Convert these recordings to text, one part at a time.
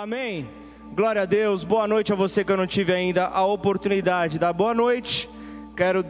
Amém. Glória a Deus. Boa noite a você que eu não tive ainda a oportunidade de dar boa noite. Quero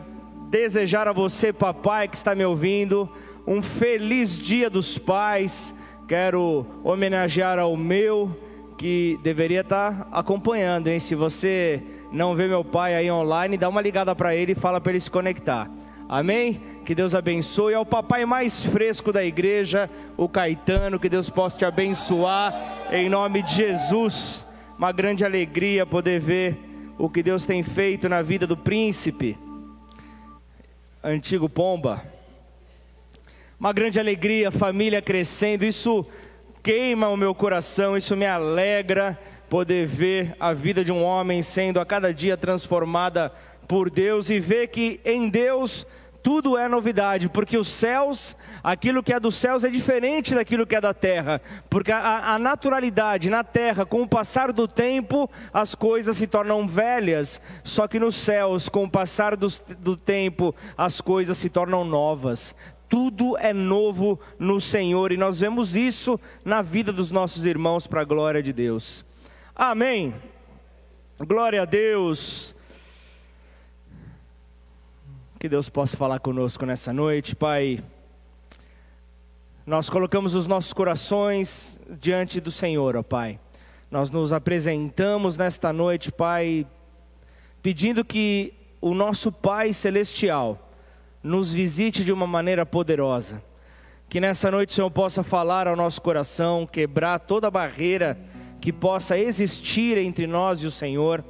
desejar a você, papai, que está me ouvindo, um feliz dia dos pais. Quero homenagear ao meu, que deveria estar acompanhando, hein? Se você não vê meu pai aí online, dá uma ligada para ele e fala para ele se conectar. Amém? Que Deus abençoe. Ao papai mais fresco da igreja, o Caetano, que Deus possa te abençoar, em nome de Jesus. Uma grande alegria poder ver o que Deus tem feito na vida do príncipe, antigo Pomba. Uma grande alegria, família crescendo, isso queima o meu coração, isso me alegra poder ver a vida de um homem sendo a cada dia transformada por Deus e ver que em Deus tudo é novidade, porque os céus, aquilo que é dos céus é diferente daquilo que é da terra, porque a, a, naturalidade na terra, com o passar do tempo, as coisas se tornam velhas, só que nos céus, com o passar do, do tempo, as coisas se tornam novas. Tudo é novo no Senhor e nós vemos isso na vida dos nossos irmãos para a glória de Deus. Amém. Glória a Deus. Que Deus possa falar conosco nessa noite, Pai. Nós colocamos os nossos corações diante do Senhor, ó Pai. Nós nos apresentamos nesta noite, Pai, pedindo que o nosso Pai celestial nos visite de uma maneira poderosa. Que nessa noite o Senhor possa falar ao nosso coração, quebrar toda barreira que possa existir entre nós e o Senhor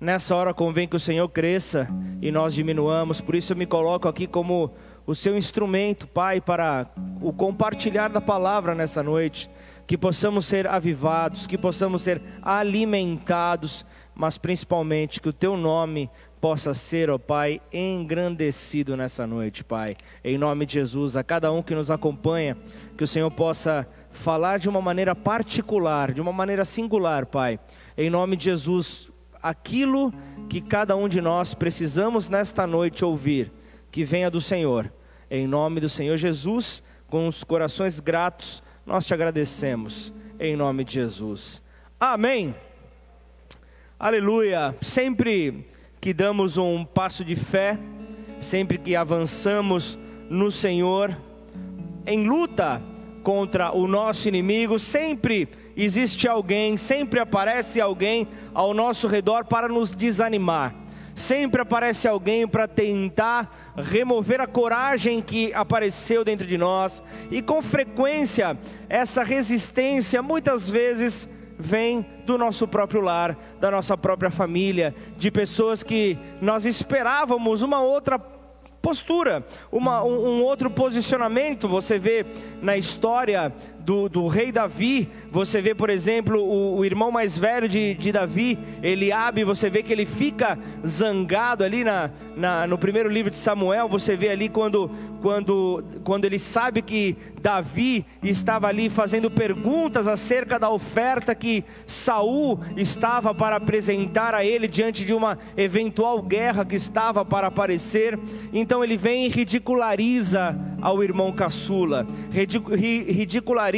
Nessa hora convém que o Senhor cresça e nós diminuamos, por isso eu me coloco aqui como o seu instrumento, Pai, para o compartilhar da palavra nessa noite, que possamos ser avivados, que possamos ser alimentados, mas principalmente que o teu nome possa ser, ó Pai, engrandecido nessa noite, Pai. Em nome de Jesus, a cada um que nos acompanha, que o Senhor possa falar de uma maneira particular, de uma maneira singular, Pai. Em nome de Jesus, aquilo que cada um de nós precisamos nesta noite ouvir, que venha do Senhor. Em nome do Senhor Jesus, com os corações gratos, nós te agradecemos. Em nome de Jesus. Amém. Aleluia. Sempre que damos um passo de fé, sempre que avançamos no Senhor, em luta contra o nosso inimigo, sempre existe alguém, sempre aparece alguém ao nosso redor para nos desanimar. Sempre aparece alguém para tentar remover a coragem que apareceu dentro de nós, e com frequência, essa resistência muitas vezes vem do nosso próprio lar, da nossa própria família, de pessoas que nós esperávamos uma outra postura, uma, um, um, outro posicionamento. Você vê na história do, do rei Davi, você vê, por exemplo, o, o, irmão mais velho de, de Davi, Eliabe, você vê que ele fica zangado ali na, na, no primeiro livro de Samuel, você vê ali quando, quando, quando ele sabe que Davi estava ali fazendo perguntas acerca da oferta que Saul estava para apresentar a ele diante de uma eventual guerra que estava para aparecer. Então ele vem e ridiculariza ao irmão caçula, ridiculariza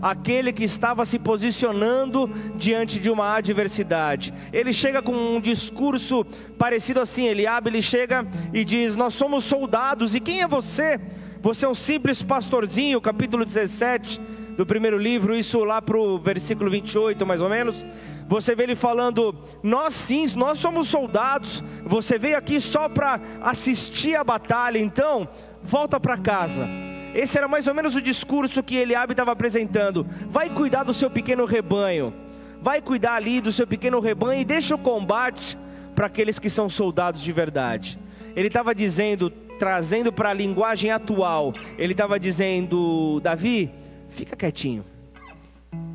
aquele que estava se posicionando diante de uma adversidade. Ele chega com um discurso parecido assim, Eliabe, ele chega e diz: "Nós somos soldados e quem é você?" Você é um simples pastorzinho, capítulo 17 do primeiro livro, isso lá para o versículo 28, mais ou menos. Você vê ele falando: Nós sim, nós somos soldados. Você veio aqui só para assistir a batalha, então volta para casa. Esse era mais ou menos o discurso que Eliabe estava apresentando. Vai cuidar do seu pequeno rebanho. Vai cuidar ali do seu pequeno rebanho e deixa o combate para aqueles que são soldados de verdade. Ele estava dizendo: trazendo para a linguagem atual, ele estava dizendo: Davi, fica quietinho.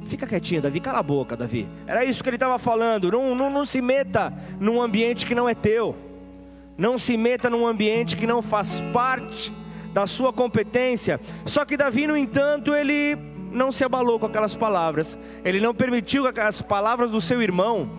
Fica quietinho, Davi, cala a boca, Davi. Era isso que ele estava falando. Não, não, não se meta num ambiente que não é teu. Não se meta num ambiente que não faz parte da sua competência. Só que Davi, no entanto, ele não se abalou com aquelas palavras. Ele não permitiu que as palavras do seu irmão,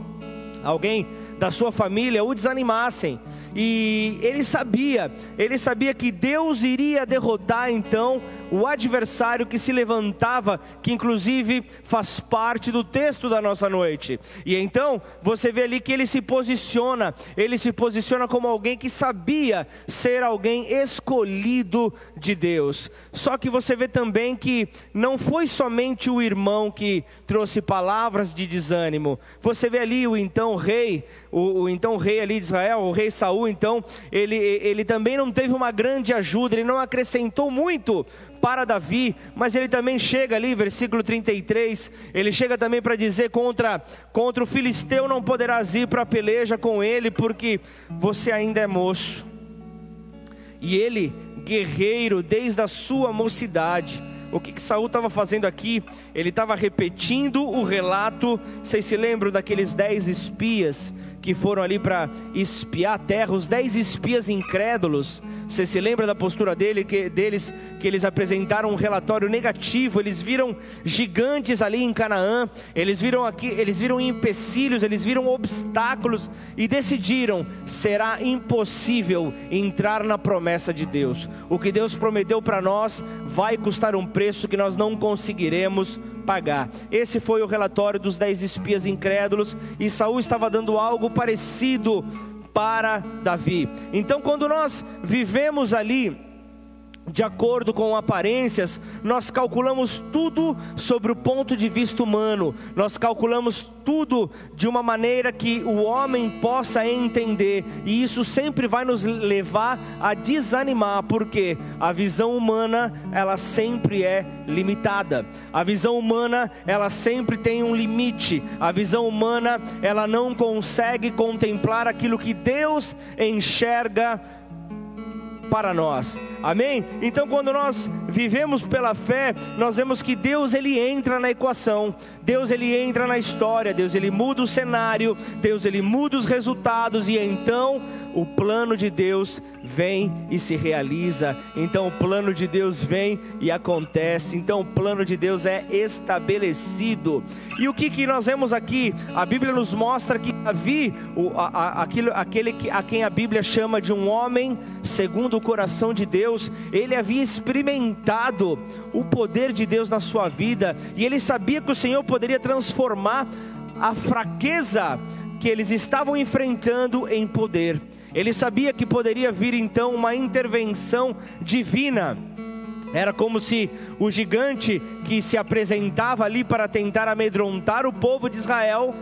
alguém da sua família, o desanimassem. E ele sabia, ele sabia que Deus iria derrotar então o adversário que se levantava, que inclusive faz parte do texto da nossa noite. E então você vê ali que ele se posiciona, ele se posiciona como alguém que sabia ser alguém escolhido de Deus. Só que você vê também que não foi somente o irmão que trouxe palavras de desânimo. Você vê ali o então rei, o, o então rei ali de Israel, o rei Saul, então, ele, ele também não teve uma grande ajuda, ele não acrescentou muito para Davi, mas ele também chega ali, versículo 33, ele chega também para dizer contra, contra o filisteu não poderás ir para a peleja com ele, porque você ainda é moço. E ele, guerreiro desde a sua mocidade, o que, que Saul estava fazendo aqui? Ele estava repetindo o relato. Vocês se lembram daqueles dez espias que foram ali para espiar a terra, os dez espias incrédulos. Você se lembra da postura dele, que, deles, que eles apresentaram um relatório negativo, eles viram gigantes ali em Canaã, eles viram aqui, eles viram empecilhos, eles viram obstáculos e decidiram: será impossível entrar na promessa de Deus. O que Deus prometeu para nós vai custar um preço que nós não conseguiremos pagar. Esse foi o relatório dos dez espias incrédulos, e Saul estava dando algo parecido para Davi. Então, quando nós vivemos ali de acordo com aparências, nós calculamos tudo sobre o ponto de vista humano, nós calculamos tudo de uma maneira que o homem possa entender, e isso sempre vai nos levar a desanimar, porque a visão humana, ela sempre é limitada. A visão humana, ela sempre tem um limite. A visão humana, ela não consegue contemplar aquilo que Deus enxerga para nós. Amém? Então, quando nós vivemos pela fé, nós vemos que Deus ele entra na equação. Deus ele entra na história, Deus ele muda o cenário, Deus ele muda os resultados e então o plano de Deus vem e se realiza. Então o plano de Deus vem e acontece. Então o plano de Deus é estabelecido. E o que, que nós vemos aqui? A Bíblia nos mostra que Davi, o, a, a, aquele que, a quem a Bíblia chama de um homem segundo o coração de Deus, ele havia experimentado o poder de Deus na sua vida e ele sabia que o Senhor poderia transformar a fraqueza que eles estavam enfrentando em poder. Ele sabia que poderia vir então uma intervenção divina. Era como se o gigante que se apresentava ali para tentar amedrontar o povo de Israel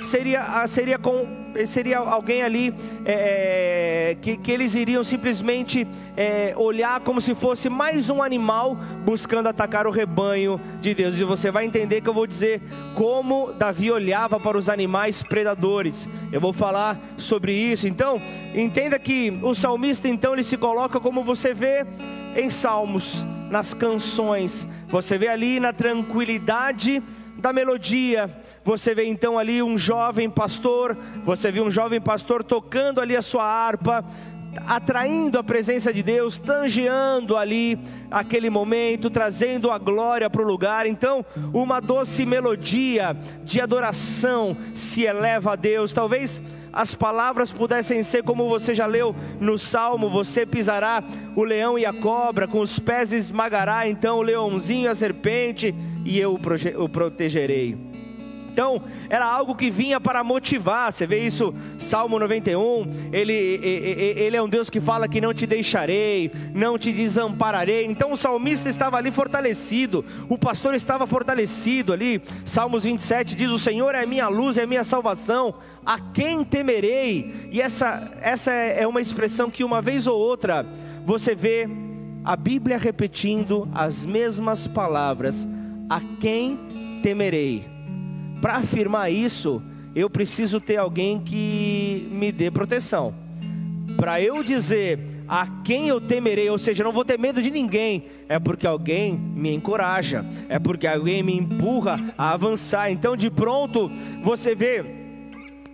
seria, seria, com, seria alguém ali é, que, que eles iriam simplesmente é, olhar como se fosse mais um animal buscando atacar o rebanho de Deus. E você vai entender que eu vou dizer como Davi olhava para os animais predadores. Eu vou falar sobre isso. Então, entenda que o salmista então ele se coloca como você vê em salmos, nas canções. Você vê ali na tranquilidade da melodia. Você vê então ali um jovem pastor, você vê um jovem pastor tocando ali a sua harpa, atraindo a presença de Deus, tangeando ali aquele momento, trazendo a glória para o lugar. Então, uma doce melodia de adoração se eleva a Deus. Talvez as palavras pudessem ser como você já leu no Salmo: você pisará o leão e a cobra, com os pés esmagará então o leãozinho e a serpente, e eu o protegerei. Então, era algo que vinha para motivar. Você vê isso, Salmo 91. Ele, ele é um Deus que fala que não te deixarei, não te desampararei. Então, o salmista estava ali fortalecido, o pastor estava fortalecido ali. Salmos 27 diz: O Senhor é minha luz, é minha salvação, a quem temerei? E essa, essa é uma expressão que uma vez ou outra você vê a Bíblia repetindo as mesmas palavras: A quem temerei? Para afirmar isso, eu preciso ter alguém que me dê proteção. Para eu dizer a quem eu temerei, ou seja, não vou ter medo de ninguém, é porque alguém me encoraja, é porque alguém me empurra a avançar. Então, de pronto, você vê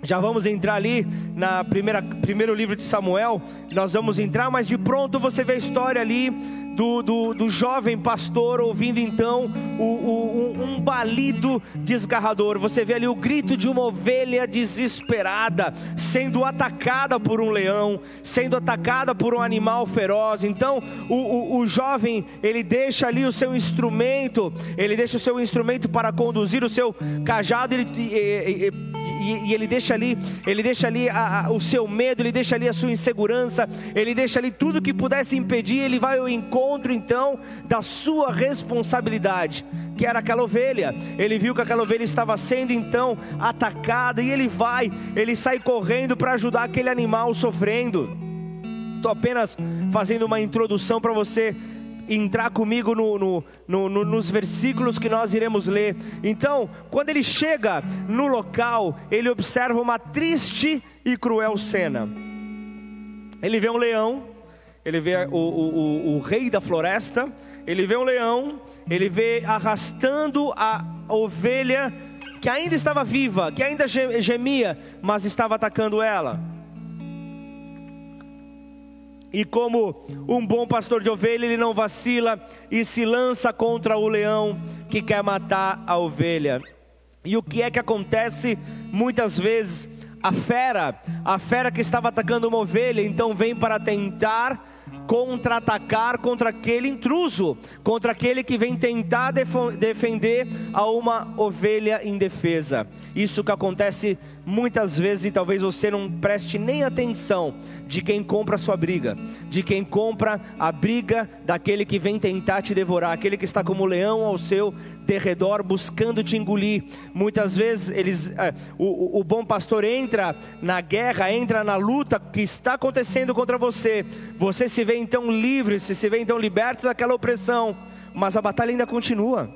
já vamos entrar ali na primeira primeiro livro de Samuel, nós vamos entrar, mas de pronto você vê a história ali do, do, do jovem pastor ouvindo então o, o, um balido desgarrador. Você vê ali o grito de uma ovelha desesperada, sendo atacada por um leão, sendo atacada por um animal feroz. Então o, o, o jovem ele deixa ali o seu instrumento, ele deixa o seu instrumento para conduzir o seu cajado, ele, e, e, e ele deixa ali, ele deixa ali a, a, o seu medo, ele deixa ali a sua insegurança, ele deixa ali tudo que pudesse impedir, ele vai ao encontro então da sua responsabilidade, que era aquela ovelha. Ele viu que aquela ovelha estava sendo então atacada e ele vai, ele sai correndo para ajudar aquele animal sofrendo. Estou apenas fazendo uma introdução para você entrar comigo no, no, no, nos versículos que nós iremos ler. Então, quando ele chega no local, ele observa uma triste e cruel cena. Ele vê um leão, ele vê o, o, o, o rei da floresta, ele vê um leão, ele vê arrastando a ovelha que ainda estava viva, que ainda gemia, mas estava atacando ela. E como um bom pastor de ovelha, ele não vacila e se lança contra o leão que quer matar a ovelha. E o que é que acontece muitas vezes? A fera, a fera que estava atacando uma ovelha, então vem para tentar contra-atacar contra aquele intruso, contra aquele que vem tentar defender a uma ovelha indefesa. Isso que acontece muitas vezes e talvez você não preste nem atenção de quem compra a sua briga, de quem compra a briga daquele que vem tentar te devorar, aquele que está como leão ao seu derredor buscando te engolir. Muitas vezes eles, é, o, o bom pastor entra na guerra, entra na luta que está acontecendo contra você. Você se vê então livre, se se vê então liberto daquela opressão, mas a batalha ainda continua.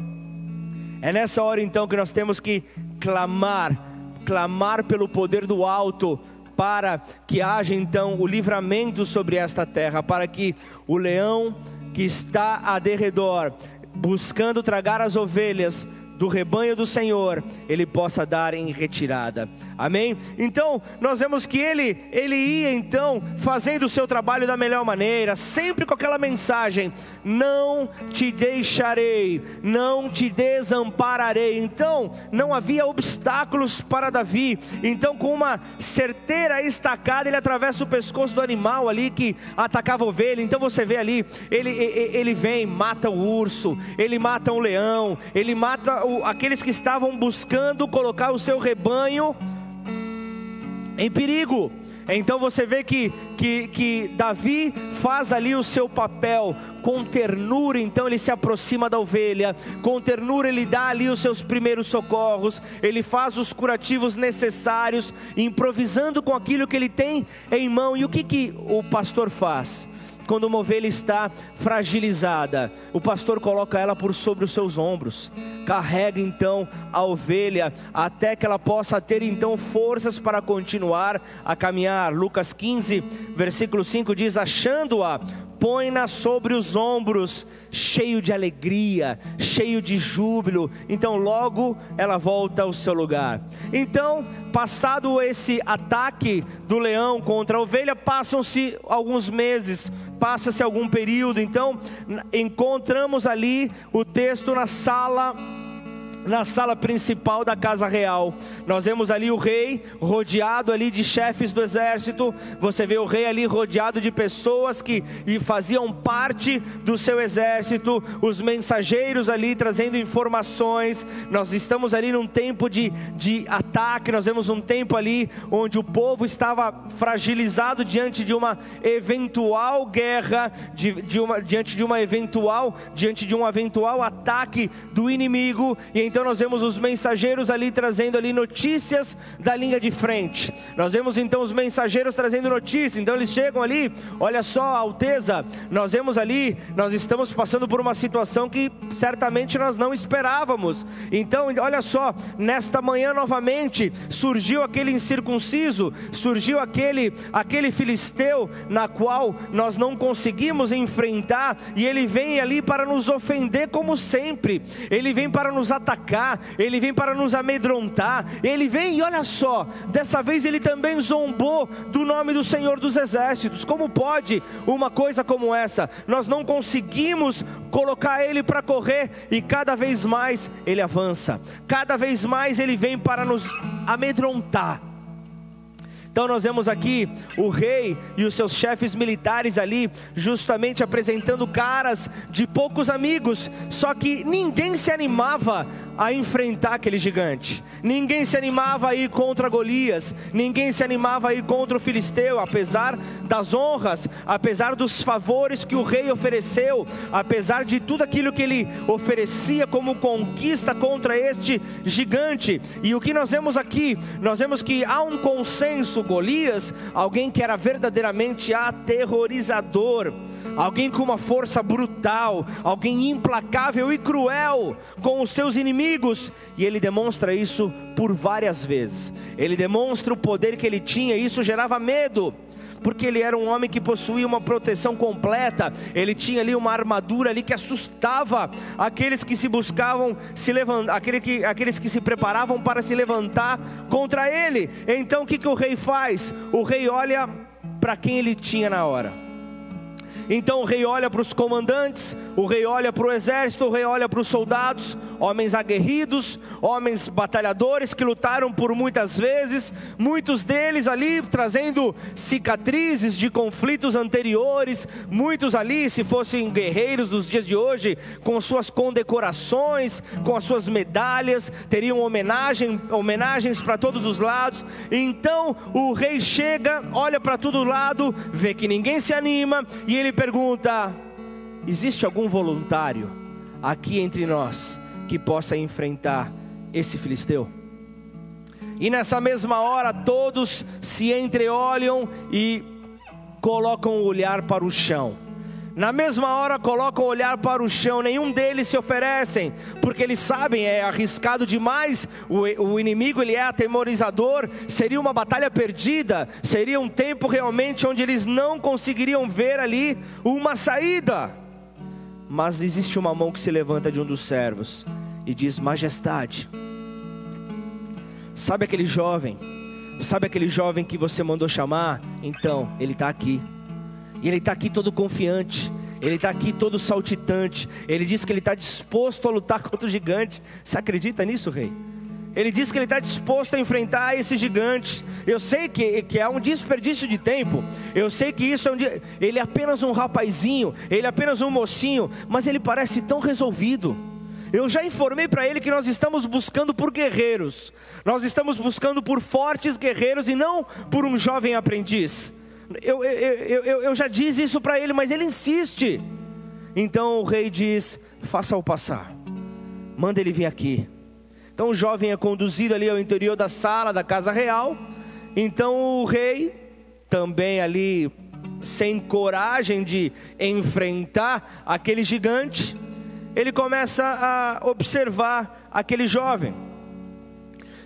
É nessa hora então que nós temos que clamar clamar pelo poder do alto, para que haja então o livramento sobre esta terra, para que o leão que está a derredor, buscando tragar as ovelhas, do rebanho do Senhor, ele possa dar em retirada. Amém? Então, nós vemos que ele ele ia então fazendo o seu trabalho da melhor maneira, sempre com aquela mensagem: não te deixarei, não te desampararei. Então, não havia obstáculos para Davi. Então, com uma certeira estacada, ele atravessa o pescoço do animal ali que atacava a ovelha. Então você vê ali, ele ele vem, mata o urso, ele mata o leão, ele mata aqueles que estavam buscando colocar o seu rebanho em perigo. Então você vê que, que, que Davi faz ali o seu papel com ternura, então ele se aproxima da ovelha, com ternura ele dá ali os seus primeiros socorros, ele faz os curativos necessários, improvisando com aquilo que ele tem em mão. E o que, que o pastor faz? Quando uma ovelha está fragilizada, o pastor coloca ela por sobre os seus ombros, carrega então a ovelha até que ela possa ter então forças para continuar a caminhar. Lucas 15, versículo 5 diz: Achando-a, põe-na sobre os ombros, cheio de alegria, cheio de júbilo. Então, logo ela volta ao seu lugar. Então, passado esse ataque do leão contra a ovelha, passam-se alguns meses, passa-se algum período. Então, encontramos ali o texto na sala na sala principal da casa real. Nós vemos ali o rei rodeado ali de chefes do exército. Você vê o rei ali rodeado de pessoas que faziam parte do seu exército, os mensageiros ali trazendo informações. Nós estamos ali num tempo de, de ataque, nós vemos um tempo ali onde o povo estava fragilizado diante de uma eventual guerra, de, de uma, diante de uma eventual, diante de um eventual ataque do inimigo. E então nós vemos os mensageiros ali trazendo ali notícias da linha de frente. Nós vemos então os mensageiros trazendo notícias. Então eles chegam ali, olha só, Alteza, nós vemos ali, nós estamos passando por uma situação que certamente nós não esperávamos. Então, olha só, nesta manhã novamente surgiu aquele incircunciso, surgiu aquele aquele filisteu na qual nós não conseguimos enfrentar e ele vem ali para nos ofender como sempre. Ele vem para nos atacar atacar, ele vem para nos amedrontar, ele vem e olha só, dessa vez ele também zombou do nome do Senhor dos Exércitos. Como pode uma coisa como essa? Nós não conseguimos colocar ele para correr e cada vez mais ele avança, cada vez mais ele vem para nos amedrontar. Então nós vemos aqui o rei e os seus chefes militares ali, justamente apresentando caras de poucos amigos, só que ninguém se animava a enfrentar aquele gigante. Ninguém se animava a ir contra Golias, ninguém se animava a ir contra o filisteu, apesar das honras, apesar dos favores que o rei ofereceu, apesar de tudo aquilo que ele oferecia como conquista contra este gigante. E o que nós vemos aqui, nós vemos que há um consenso Golias, alguém que era verdadeiramente aterrorizador alguém com uma força brutal, alguém implacável e cruel com os seus inimigos, e ele demonstra isso por várias vezes. Ele demonstra o poder que ele tinha, e isso gerava medo porque ele era um homem que possuía uma proteção completa, ele tinha ali uma armadura ali que assustava aqueles que se buscavam se levantar, aqueles que, aqueles que se preparavam para se levantar contra ele. Então o que, que o rei faz? O rei olha para quem ele tinha na hora. Então o rei olha para os comandantes, o rei olha para o exército, o rei olha para os soldados, homens aguerridos, homens batalhadores que lutaram por muitas vezes, muitos deles ali trazendo cicatrizes de conflitos anteriores, muitos ali, se fossem guerreiros dos dias de hoje, com suas condecorações, com as suas medalhas, teriam homenagem, homenagens para todos os lados. Então o rei chega, olha para todo lado, vê que ninguém se anima e ele pergunta: existe algum voluntário aqui entre nós que possa enfrentar esse filisteu? E nessa mesma hora todos se entreolham e colocam o olhar para o chão. Na mesma hora colocam o olhar para o chão, nenhum deles se oferecem, porque eles sabem, é arriscado demais, o, o inimigo ele é atemorizador, seria uma batalha perdida, seria um tempo realmente onde eles não conseguiriam ver ali uma saída. Mas existe uma mão que se levanta de um dos servos e diz: Majestade, sabe aquele jovem, sabe aquele jovem que você mandou chamar? Então, ele está aqui e ele está aqui todo confiante. Ele está aqui todo saltitante. Ele diz que ele está disposto a lutar contra o gigante. Você acredita nisso, rei? Ele diz que ele está disposto a enfrentar esse gigante. Eu sei que, que é um desperdício de tempo. Eu sei que isso é um. Ele é apenas um rapazinho. Ele é apenas um mocinho. Mas ele parece tão resolvido. Eu já informei para ele que nós estamos buscando por guerreiros. Nós estamos buscando por fortes guerreiros e não por um jovem aprendiz eu, eu, eu, eu já disse isso para ele, mas ele insiste. Então o rei diz: faça-o passar, manda ele vir aqui. Então o jovem é conduzido ali ao interior da sala da casa real. Então o rei, também ali, sem coragem de enfrentar aquele gigante, ele começa a observar aquele jovem.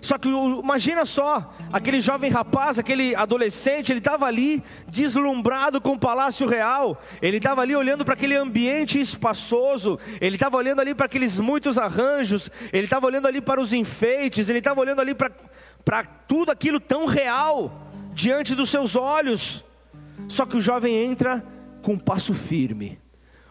Só que imagina só, aquele jovem rapaz, aquele adolescente, ele estava ali deslumbrado com o palácio real, ele estava ali olhando para aquele ambiente espaçoso, ele estava olhando ali para aqueles muitos arranjos, ele estava olhando ali para os enfeites, ele estava olhando ali para tudo aquilo tão real diante dos seus olhos. Só que o jovem entra com um passo firme.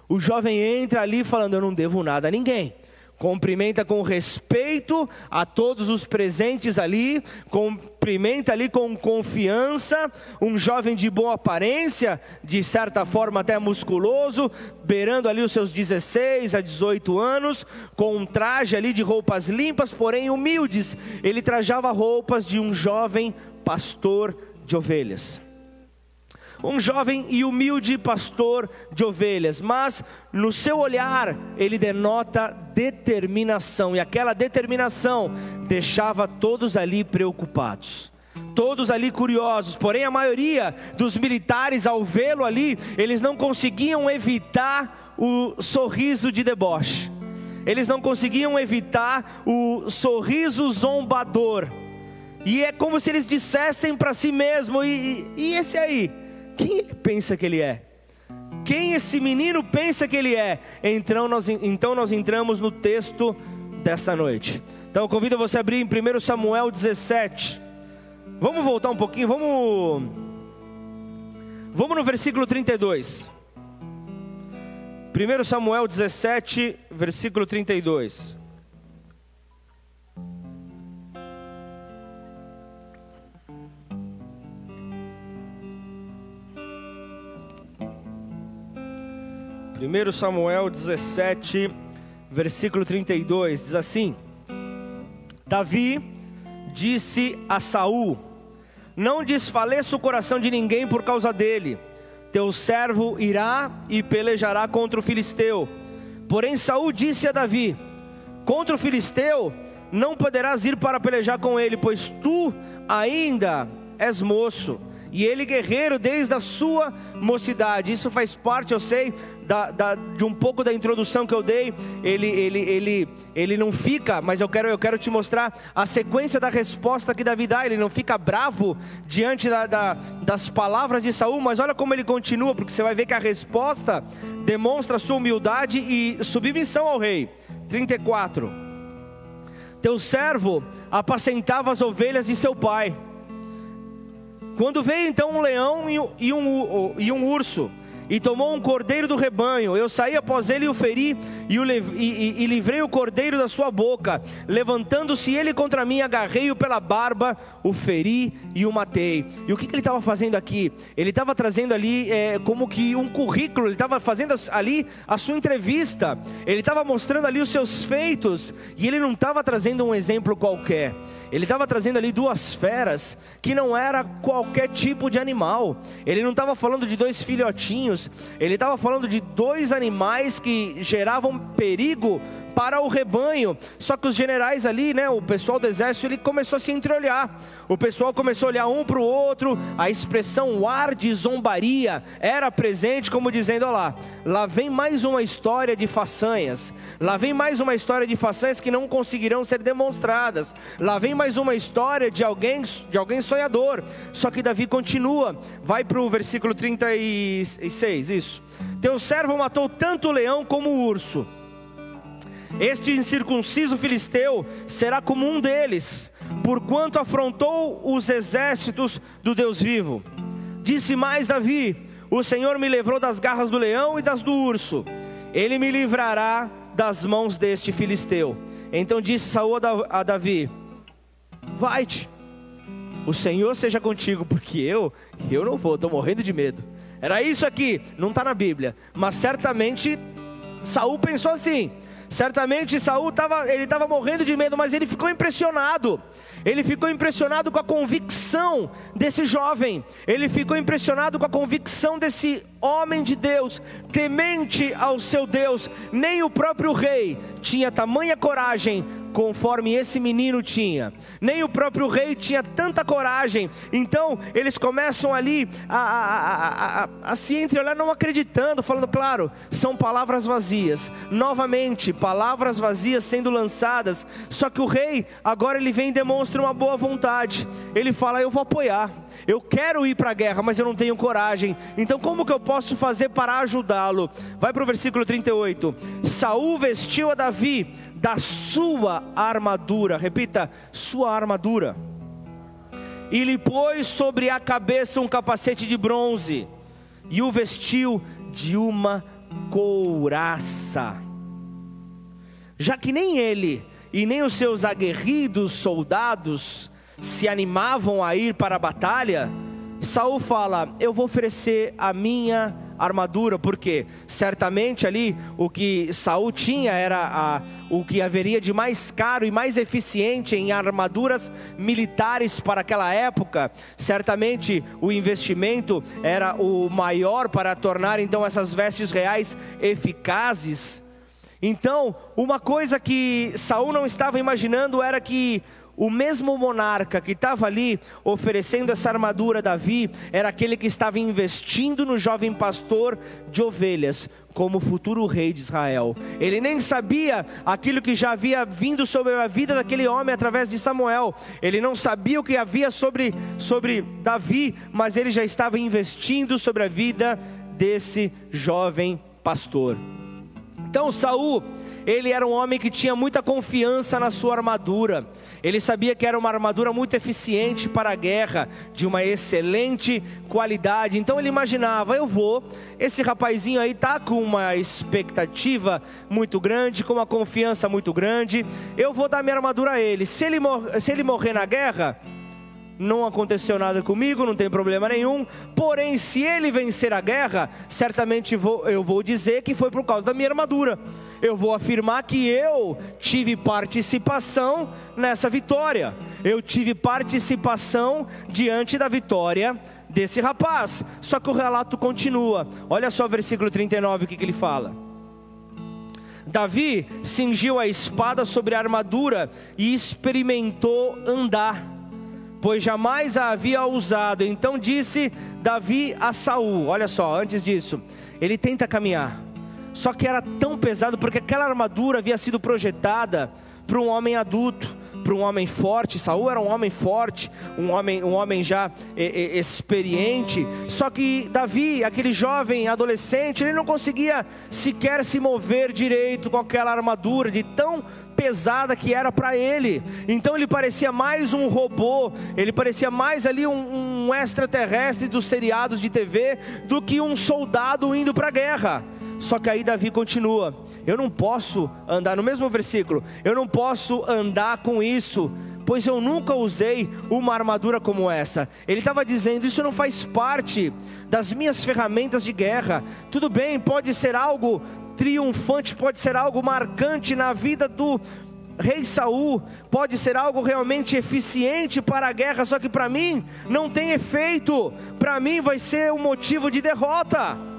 O jovem entra ali falando: Eu não devo nada a ninguém cumprimenta com respeito a todos os presentes ali, cumprimenta ali com confiança, um jovem de boa aparência, de certa forma até musculoso, beirando ali os seus 16 a 18 anos, com um traje ali de roupas limpas, porém humildes. Ele trajava roupas de um jovem pastor de ovelhas um jovem e humilde pastor de ovelhas, mas no seu olhar ele denota determinação, e aquela determinação deixava todos ali preocupados. Todos ali curiosos, porém a maioria dos militares, ao vê-lo ali, eles não conseguiam evitar o sorriso de deboche, eles não conseguiam evitar o sorriso zombador, e é como se eles dissessem para si mesmo: e, e esse aí? Quem pensa que ele é? Quem esse menino pensa que ele é? Então nós, então nós entramos no texto desta noite. Então eu convido você a abrir em 1 Samuel 17. Vamos voltar um pouquinho, vamos. Vamos no versículo 32. 1 Samuel 17, versículo 32. Primeiro Samuel 17, versículo 32, diz assim: Davi disse a Saul: Não desfaleça o coração de ninguém por causa dele teu servo irá e pelejará contra o filisteu. Porém Saul disse a Davi: Contra o filisteu não poderás ir para pelejar com ele, pois tu ainda és moço e ele guerreiro desde a sua mocidade. Isso faz parte, eu sei, da, da, de um pouco da introdução que eu dei. Ele, ele, ele, ele não fica, mas eu quero, eu quero te mostrar a sequência da resposta que Davi dá. Ele não fica bravo diante da, da, das palavras de Saul, mas olha como ele continua, porque você vai ver que a resposta demonstra sua humildade e submissão ao rei. 34. Teu servo apacentava as ovelhas de seu pai quando veio então um leão e um, e um urso, e tomou um cordeiro do rebanho. Eu saí após ele e o feri, e, o, e, e, livrei o cordeiro da sua boca. Levantando-se ele contra mim, agarrei-o pela barba, o feri e o matei. E o que, que ele estava fazendo aqui? Ele estava trazendo ali é, como que um currículo, ele estava fazendo ali a sua entrevista, ele estava mostrando ali os seus feitos, e ele não estava trazendo um exemplo qualquer. Ele estava trazendo ali duas feras que não era qualquer tipo de animal. Ele não estava falando de dois filhotinhos, ele estava falando de dois animais que geravam perigo para o rebanho. Só que os generais ali, né, o pessoal do exército, ele começou a se entreolhar. O pessoal começou a olhar um para o outro. A expressão ar de zombaria era presente, como dizendo: olha lá, lá vem mais uma história de façanhas. Lá vem mais uma história de façanhas que não conseguirão ser demonstradas. Lá vem mais uma história de alguém, de alguém sonhador. Só que Davi continua. Vai para o versículo 36, isso. Teu servo matou tanto o leão como o urso este incircunciso filisteu será como um deles, porquanto afrontou os exércitos do Deus vivo. Disse mais Davi: O Senhor me livrou das garras do leão e das do urso, ele me livrará das mãos deste filisteu. Então disse Saul a Davi: Vai-te, o Senhor seja contigo, porque eu, eu não vou, estou morrendo de medo. Era isso aqui, não está na Bíblia, mas certamente Saul pensou assim: Certamente Saul estava, ele estava morrendo de medo, mas ele ficou impressionado. Ele ficou impressionado com a convicção desse jovem. Ele ficou impressionado com a convicção desse homem de Deus, temente ao seu Deus. Nem o próprio rei tinha tamanha coragem conforme esse menino tinha. Nem o próprio rei tinha tanta coragem. Então eles começam ali a, a, a, a se entreolhar, não acreditando, falando, claro, são palavras vazias. Novamente, palavras vazias sendo lançadas. Só que o rei agora ele vem e demonstra uma boa vontade. Ele fala: Eu vou apoiar. Eu quero ir para a guerra, mas eu não tenho coragem. Então, como que eu posso fazer para ajudá-lo? Vai para o versículo 38. Saul vestiu a Davi da sua armadura. Repita, sua armadura. E lhe pôs sobre a cabeça um capacete de bronze e o vestiu de uma couraça. Já que nem ele e nem os seus aguerridos soldados se animavam a ir para a batalha, Saul fala: Eu vou oferecer a minha armadura, porque certamente ali o que Saul tinha era a, o que haveria de mais caro e mais eficiente em armaduras militares para aquela época. Certamente o investimento era o maior para tornar então essas vestes reais eficazes. Então, uma coisa que Saul não estava imaginando era que o mesmo monarca que estava ali oferecendo essa armadura a Davi era aquele que estava investindo no jovem pastor de ovelhas como futuro rei de Israel. Ele nem sabia aquilo que já havia vindo sobre a vida daquele homem através de Samuel. Ele não sabia o que havia sobre sobre Davi, mas ele já estava investindo sobre a vida desse jovem pastor. Então Saul ele era um homem que tinha muita confiança na sua armadura. Ele sabia que era uma armadura muito eficiente para a guerra, de uma excelente qualidade. Então ele imaginava: eu vou, esse rapazinho aí tá com uma expectativa muito grande, com uma confiança muito grande. Eu vou dar minha armadura a ele. Se ele, se ele morrer na guerra, não aconteceu nada comigo, não tem problema nenhum. Porém, se ele vencer a guerra, certamente vou, eu vou dizer que foi por causa da minha armadura. Eu vou afirmar que eu tive participação nessa vitória. Eu tive participação diante da vitória desse rapaz. Só que o relato continua. Olha só o versículo 39, o que, que ele fala. Davi cingiu a espada sobre a armadura e experimentou andar pois jamais a havia usado. Então disse Davi a Saul: Olha só, antes disso, ele tenta caminhar. Só que era tão pesado porque aquela armadura havia sido projetada para um homem adulto, para um homem forte. Saul era um homem forte, um homem, um homem já experiente. Só que Davi, aquele jovem adolescente, ele não conseguia sequer se mover direito com aquela armadura de tão pesada que era para ele. Então ele parecia mais um robô, ele parecia mais ali um, um extraterrestre dos seriados de TV do que um soldado indo para a guerra. Só que aí Davi continua: eu não posso andar, no mesmo versículo, eu não posso andar com isso, pois eu nunca usei uma armadura como essa. Ele estava dizendo: isso não faz parte das minhas ferramentas de guerra. Tudo bem, pode ser algo triunfante, pode ser algo marcante na vida do rei Saul, pode ser algo realmente eficiente para a guerra, só que para mim não tem efeito, para mim vai ser um motivo de derrota.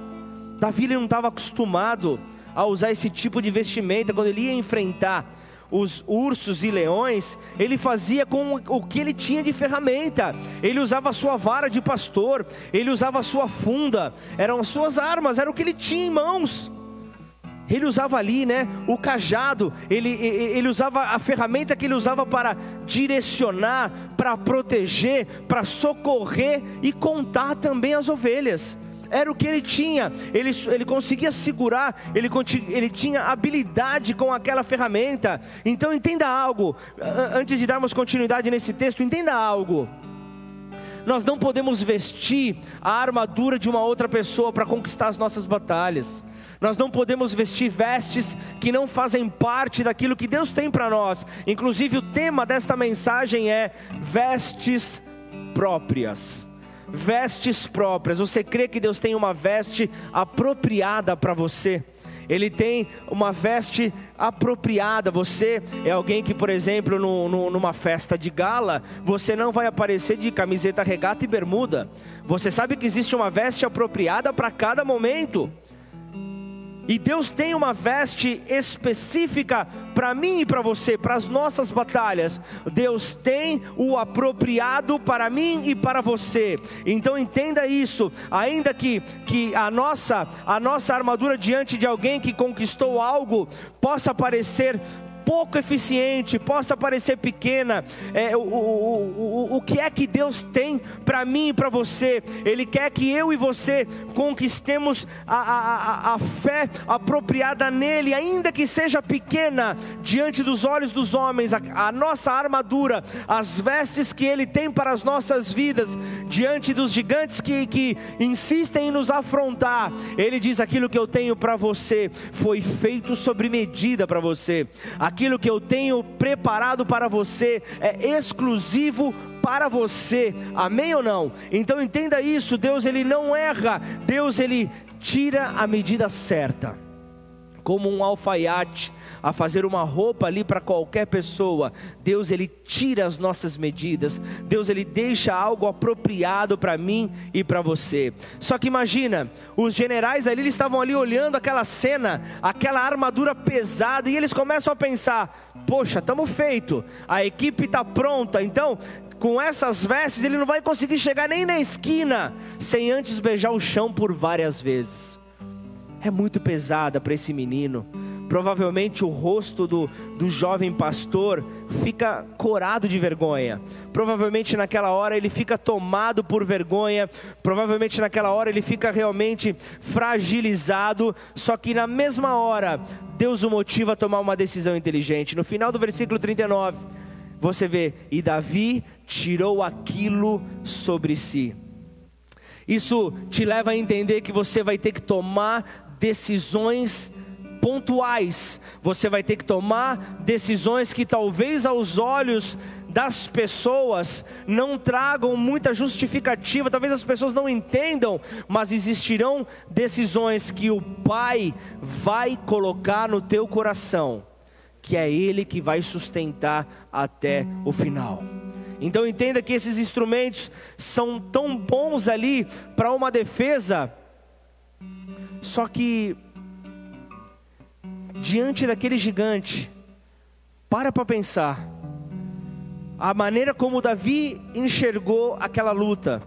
Davi não estava acostumado a usar esse tipo de vestimenta quando ele ia enfrentar os ursos e leões, ele fazia com o que ele tinha de ferramenta. Ele usava a sua vara de pastor, ele usava a sua funda, eram as suas armas, era o que ele tinha em mãos. Ele usava ali, né, o cajado, ele, ele usava a ferramenta que ele usava para direcionar, para proteger, para socorrer e contar também as ovelhas. Era o que ele tinha, ele, ele conseguia segurar, ele, ele tinha habilidade com aquela ferramenta. Então entenda algo, antes de darmos continuidade nesse texto, entenda algo. Nós não podemos vestir a armadura de uma outra pessoa para conquistar as nossas batalhas. Nós não podemos vestir vestes que não fazem parte daquilo que Deus tem para nós. Inclusive, o tema desta mensagem é vestes próprias. Vestes próprias. Você crê que Deus tem uma veste apropriada para você? Ele tem uma veste apropriada. Você é alguém que, por exemplo, no, no, numa festa de gala, você não vai aparecer de camiseta regata e bermuda. Você sabe que existe uma veste apropriada para cada momento. E Deus tem uma veste específica para mim e para você, para as nossas batalhas. Deus tem o apropriado para mim e para você. Então entenda isso, ainda que, que a, nossa, a nossa armadura diante de alguém que conquistou algo possa parecer pouco eficiente, possa parecer pequena, é, o, o, o, o que é que Deus tem para mim e para você? Ele quer que eu e você conquistemos a, a, a fé apropriada nele, ainda que seja pequena, diante dos olhos dos homens, a, a nossa armadura, as vestes que Ele tem para as nossas vidas, diante dos gigantes que, que insistem em nos afrontar. Ele diz: aquilo que eu tenho para você foi feito sobre medida para você aquilo que eu tenho preparado para você é exclusivo para você. Amém ou não? Então entenda isso, Deus ele não erra, Deus ele tira a medida certa como um alfaiate a fazer uma roupa ali para qualquer pessoa. Deus ele tira as nossas medidas. Deus ele deixa algo apropriado para mim e para você. Só que imagina, os generais ali eles estavam ali olhando aquela cena, aquela armadura pesada e eles começam a pensar: "Poxa, estamos feito. A equipe está pronta. Então, com essas vestes ele não vai conseguir chegar nem na esquina sem antes beijar o chão por várias vezes." É muito pesada para esse menino, Provavelmente o rosto do, do jovem pastor fica corado de vergonha. Provavelmente naquela hora ele fica tomado por vergonha. Provavelmente naquela hora ele fica realmente fragilizado. Só que na mesma hora, Deus o motiva a tomar uma decisão inteligente. No final do versículo 39, você vê: E Davi tirou aquilo sobre si. Isso te leva a entender que você vai ter que tomar decisões pontuais. Você vai ter que tomar decisões que talvez aos olhos das pessoas não tragam muita justificativa, talvez as pessoas não entendam, mas existirão decisões que o Pai vai colocar no teu coração, que é Ele que vai sustentar até o final. Então entenda que esses instrumentos são tão bons ali para uma defesa, só que diante daquele gigante, para para pensar. A maneira como Davi enxergou aquela luta.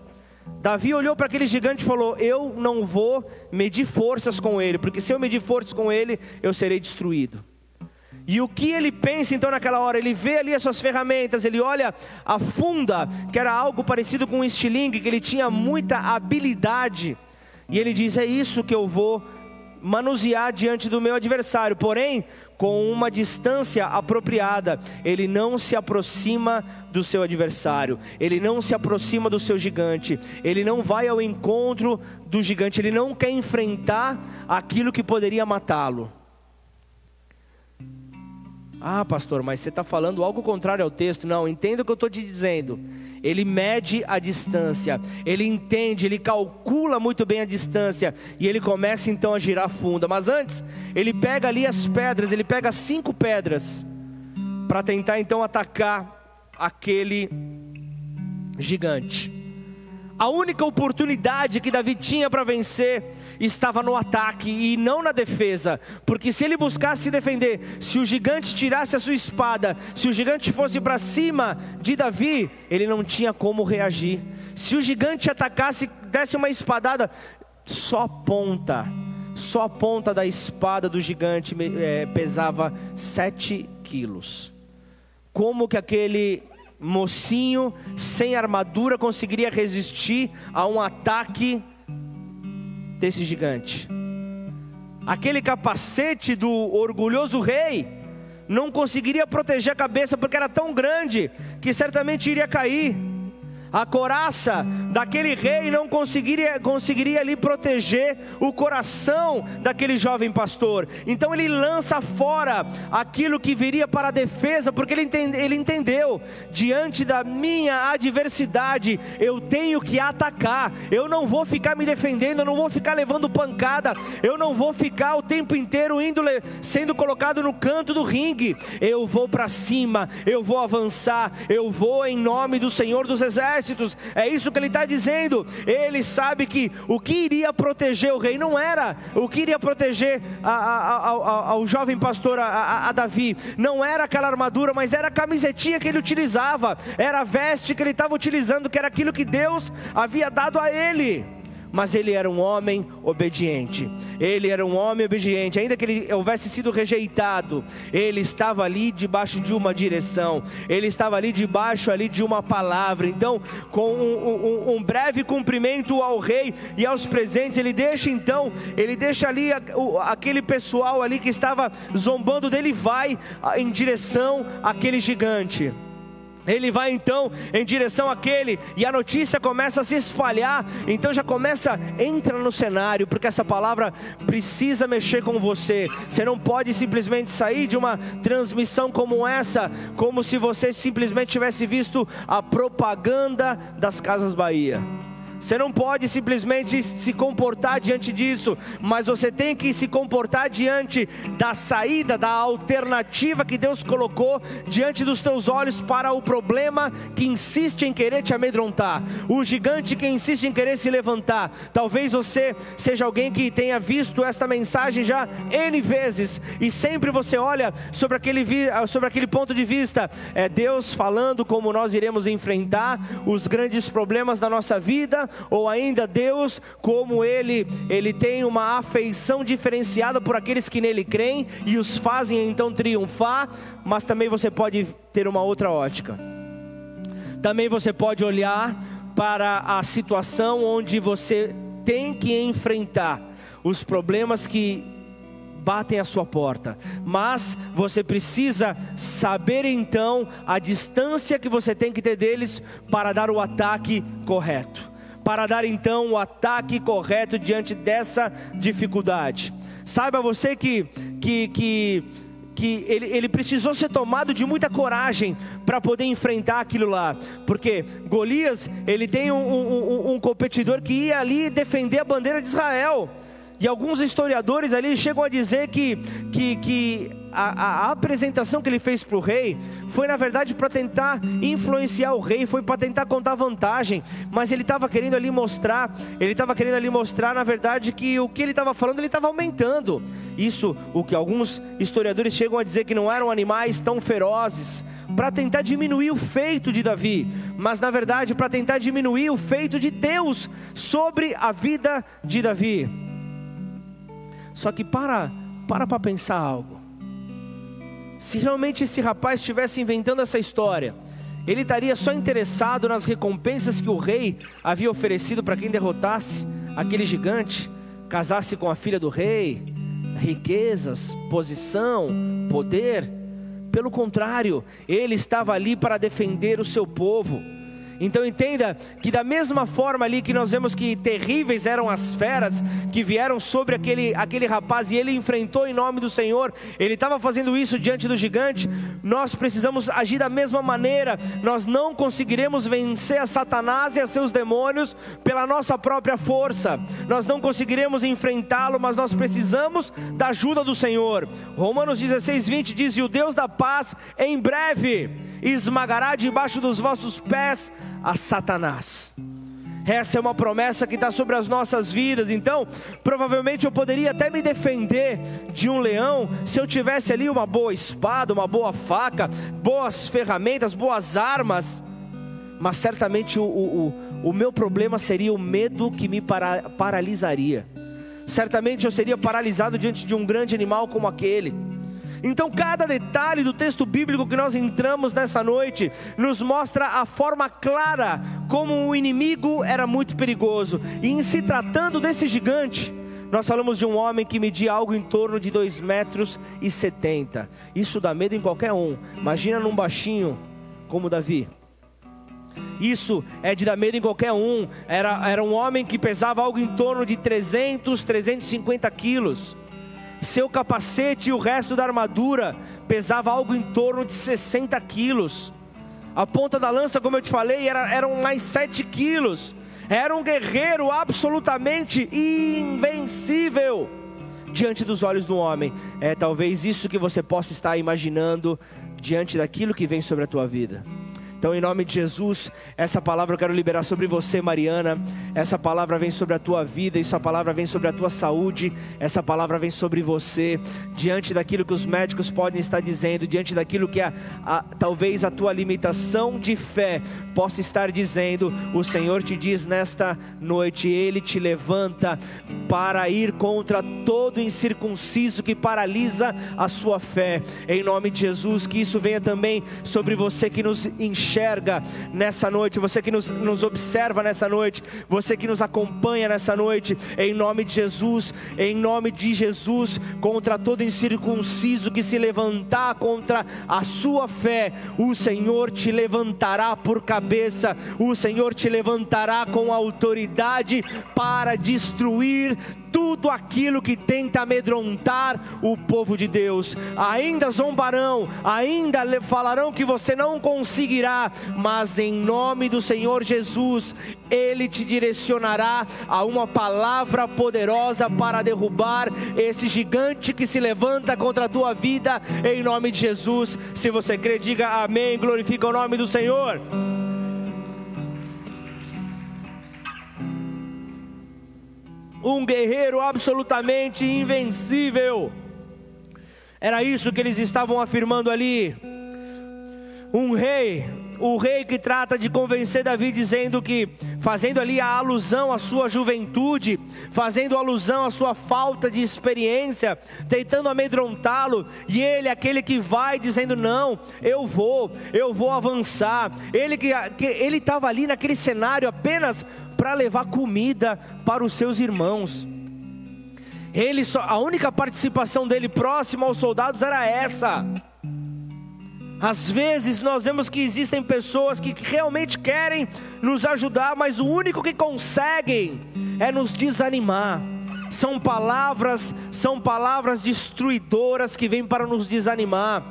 Davi olhou para aquele gigante e falou: Eu não vou medir forças com ele, porque se eu medir forças com ele, eu serei destruído. E o que ele pensa então naquela hora? Ele vê ali as suas ferramentas, ele olha a funda, que era algo parecido com um estilingue, que ele tinha muita habilidade, e ele diz: É isso que eu vou manusear diante do meu adversário, porém, com uma distância apropriada. Ele não se aproxima do seu adversário, ele não se aproxima do seu gigante, ele não vai ao encontro do gigante, ele não quer enfrentar aquilo que poderia matá-lo. Ah, pastor, mas você está falando algo contrário ao texto. Não, entenda o que eu estou te dizendo. Ele mede a distância, ele entende, ele calcula muito bem a distância e ele começa então a girar funda. Mas antes, ele pega ali as pedras, ele pega cinco pedras para tentar então atacar aquele gigante. A única oportunidade que Davi tinha para vencer estava no ataque e não na defesa, porque se ele buscasse se defender, se o gigante tirasse a sua espada, se o gigante fosse para cima de Davi, ele não tinha como reagir. Se o gigante atacasse, desse uma espadada, só a ponta, só a ponta da espada do gigante é, pesava sete quilos. Como que aquele mocinho sem armadura conseguiria resistir a um ataque desse gigante? Aquele capacete do orgulhoso rei não conseguiria proteger a cabeça porque era tão grande que certamente iria cair a coraça daquele rei não conseguiria, conseguiria ali proteger o coração daquele jovem pastor. Então ele lança fora aquilo que viria para a defesa, porque ele, entende, ele entendeu: diante da minha adversidade, eu tenho que atacar. Eu não vou ficar me defendendo, eu não vou ficar levando pancada, eu não vou ficar o tempo inteiro indo sendo colocado no canto do ringue. Eu vou para cima, eu vou avançar, eu vou em nome do Senhor dos Exércitos exércitos. É isso que ele está dizendo. Ele sabe que o que iria proteger o rei não era o que iria proteger a, a, a, ao jovem pastor, a, Davi, não era aquela armadura, mas era a camisetinha que ele utilizava, era a veste que ele estava utilizando, que era aquilo que Deus havia dado a ele mas ele era um homem obediente. Ele era um homem obediente, ainda que ele houvesse sido rejeitado, ele estava ali debaixo de uma direção, ele estava ali debaixo ali de uma palavra. Então, com um, um, um breve cumprimento ao rei e aos presentes, ele deixa então, ele deixa ali aquele pessoal ali que estava zombando dele, vai em direção àquele gigante. Ele vai então em direção àquele e a notícia começa a se espalhar. Então já começa, entra no cenário, porque essa palavra precisa mexer com você. Você não pode simplesmente sair de uma transmissão como essa, como se você simplesmente tivesse visto a propaganda das Casas Bahia. Você não pode simplesmente se comportar diante disso, mas você tem que se comportar diante da saída, da alternativa que Deus colocou diante dos teus olhos para o problema que insiste em querer te amedrontar, o gigante que insiste em querer se levantar. Talvez você seja alguém que tenha visto esta mensagem já N vezes e sempre você olha sobre aquele, sobre aquele ponto de vista, é Deus falando como nós iremos enfrentar os grandes problemas da nossa vida ou ainda Deus, como ele, ele tem uma afeição diferenciada por aqueles que nele creem e os fazem então triunfar, mas também você pode ter uma outra ótica. Também você pode olhar para a situação onde você tem que enfrentar os problemas que batem a sua porta, mas você precisa saber então a distância que você tem que ter deles para dar o ataque correto. Para dar então o ataque correto diante dessa dificuldade. Saiba você que, que, que que ele, ele, precisou ser tomado de muita coragem para poder enfrentar aquilo lá, porque Golias ele tem um, um, um, competidor que ia ali defender a bandeira de Israel. E alguns historiadores ali chegam a dizer que, que, que a, a apresentação que ele fez para o rei foi, na verdade, para tentar influenciar o rei, foi para tentar contar vantagem, mas ele estava querendo ali mostrar, ele estava querendo ali mostrar, na verdade, que o que ele estava falando, ele estava aumentando. Isso, o que alguns historiadores chegam a dizer que não eram animais tão ferozes, para tentar diminuir o feito de Davi, mas na verdade para tentar diminuir o feito de Deus sobre a vida de Davi. Só que para para para pensar algo. Se realmente esse rapaz estivesse inventando essa história, ele estaria só interessado nas recompensas que o rei havia oferecido para quem derrotasse aquele gigante, casasse com a filha do rei, riquezas, posição, poder. Pelo contrário, ele estava ali para defender o seu povo então entenda que da mesma forma ali que nós vemos que terríveis eram as feras que vieram sobre aquele, aquele rapaz e ele enfrentou em nome do Senhor, ele estava fazendo isso diante do gigante, nós precisamos agir da mesma maneira, nós não conseguiremos vencer a Satanás e a seus demônios pela nossa própria força, nós não conseguiremos enfrentá-lo, mas nós precisamos da ajuda do Senhor. Romanos 16, 20 diz: E o Deus da paz em breve esmagará debaixo dos vossos pés a Satanás. Essa é uma promessa que está sobre as nossas vidas. Então, provavelmente eu poderia até me defender de um leão se eu tivesse ali uma boa espada, uma boa faca, boas ferramentas, boas armas. Mas certamente o, o, o, o meu problema seria o medo que me para, paralisaria. Certamente eu seria paralisado diante de um grande animal como aquele. Então, cada detalhe do texto bíblico que nós entramos nessa noite nos mostra a forma clara como o inimigo era muito perigoso. E em se tratando desse gigante, nós falamos de um homem que media algo em torno de 2 metros e 70. Isso dá medo em qualquer um. Imagina num baixinho como Davi. Isso é de dar medo em qualquer um. Era, era um homem que pesava algo em torno de 300, 350 quilos. Seu capacete e o resto da armadura pesava algo em torno de 60 quilos. A ponta da lança, como eu te falei, era, eram mais 7 quilos. Era um guerreiro absolutamente invencível diante dos olhos do homem. É talvez isso que você possa estar imaginando diante daquilo que vem sobre a tua vida. Então, em nome de Jesus, essa palavra eu quero liberar sobre você, Mariana. Essa palavra vem sobre a tua vida, essa palavra vem sobre a tua saúde, essa palavra vem sobre você, diante daquilo que os médicos podem estar dizendo, diante daquilo que a, a, talvez a tua limitação de fé possa estar dizendo. O Senhor te diz nesta noite, Ele te levanta para ir contra todo incircunciso que paralisa a sua fé. Em nome de Jesus, que isso venha também sobre você que nos enche enxerga nessa noite, você que nos, nos observa nessa noite, você que nos acompanha nessa noite, em nome de Jesus, em nome de Jesus, contra todo incircunciso que se levantar contra a sua fé, o Senhor te levantará por cabeça, o Senhor te levantará com autoridade para destruir tudo aquilo que tenta amedrontar o povo de Deus. Ainda zombarão, ainda falarão que você não conseguirá, mas em nome do Senhor Jesus, Ele te direcionará a uma palavra poderosa para derrubar esse gigante que se levanta contra a tua vida, em nome de Jesus. Se você crê, diga amém, glorifica o nome do Senhor. Um guerreiro absolutamente invencível. Era isso que eles estavam afirmando ali. Um rei o rei que trata de convencer Davi, dizendo que, fazendo ali a alusão à sua juventude, fazendo alusão à sua falta de experiência, tentando amedrontá-lo, e ele, aquele que vai dizendo: Não, eu vou, eu vou avançar. Ele que, que ele estava ali naquele cenário apenas para levar comida para os seus irmãos. Ele só, a única participação dele próximo aos soldados era essa. Às vezes nós vemos que existem pessoas que realmente querem nos ajudar, mas o único que conseguem é nos desanimar. São palavras, são palavras destruidoras que vêm para nos desanimar.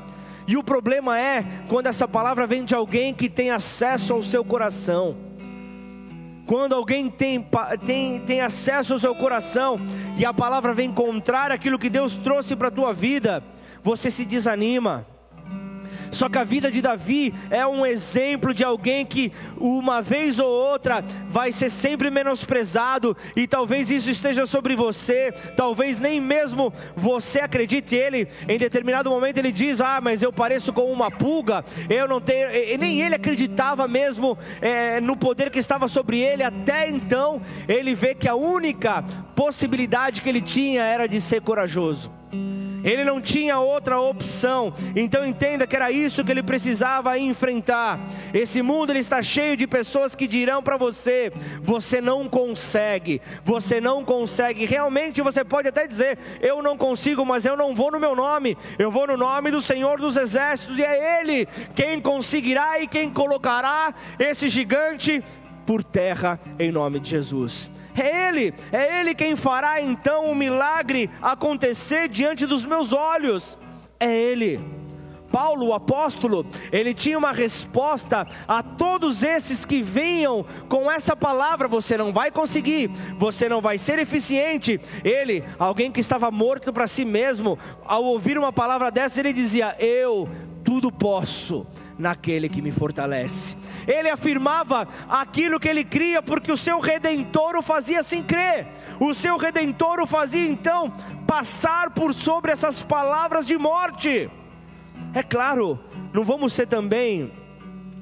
E o problema é quando essa palavra vem de alguém que tem acesso ao seu coração. Quando alguém tem, tem, tem acesso ao seu coração e a palavra vem contrária àquilo que Deus trouxe para a tua vida, você se desanima. Só que a vida de Davi é um exemplo de alguém que uma vez ou outra vai ser sempre menosprezado e talvez isso esteja sobre você, talvez nem mesmo você acredite ele. Em determinado momento ele diz: Ah, mas eu pareço com uma pulga. Eu não tenho. E nem ele acreditava mesmo é, no poder que estava sobre ele. Até então ele vê que a única possibilidade que ele tinha era de ser corajoso. Ele não tinha outra opção. Então entenda que era isso que ele precisava enfrentar. Esse mundo ele está cheio de pessoas que dirão para você: você não consegue, você não consegue. Realmente você pode até dizer: eu não consigo, mas eu não vou no meu nome. Eu vou no nome do Senhor dos Exércitos e é Ele quem conseguirá e quem colocará esse gigante por terra em nome de Jesus. É Ele, é Ele quem fará então o milagre acontecer diante dos meus olhos. É Ele. Paulo, o apóstolo, ele tinha uma resposta a todos esses que venham com essa palavra: você não vai conseguir, você não vai ser eficiente. Ele, alguém que estava morto para si mesmo, ao ouvir uma palavra dessa, ele dizia: Eu tudo posso naquele que me fortalece. Ele afirmava aquilo que ele cria, porque o seu redentor o fazia assim crer. O seu redentor o fazia então passar por sobre essas palavras de morte. É claro, não vamos ser também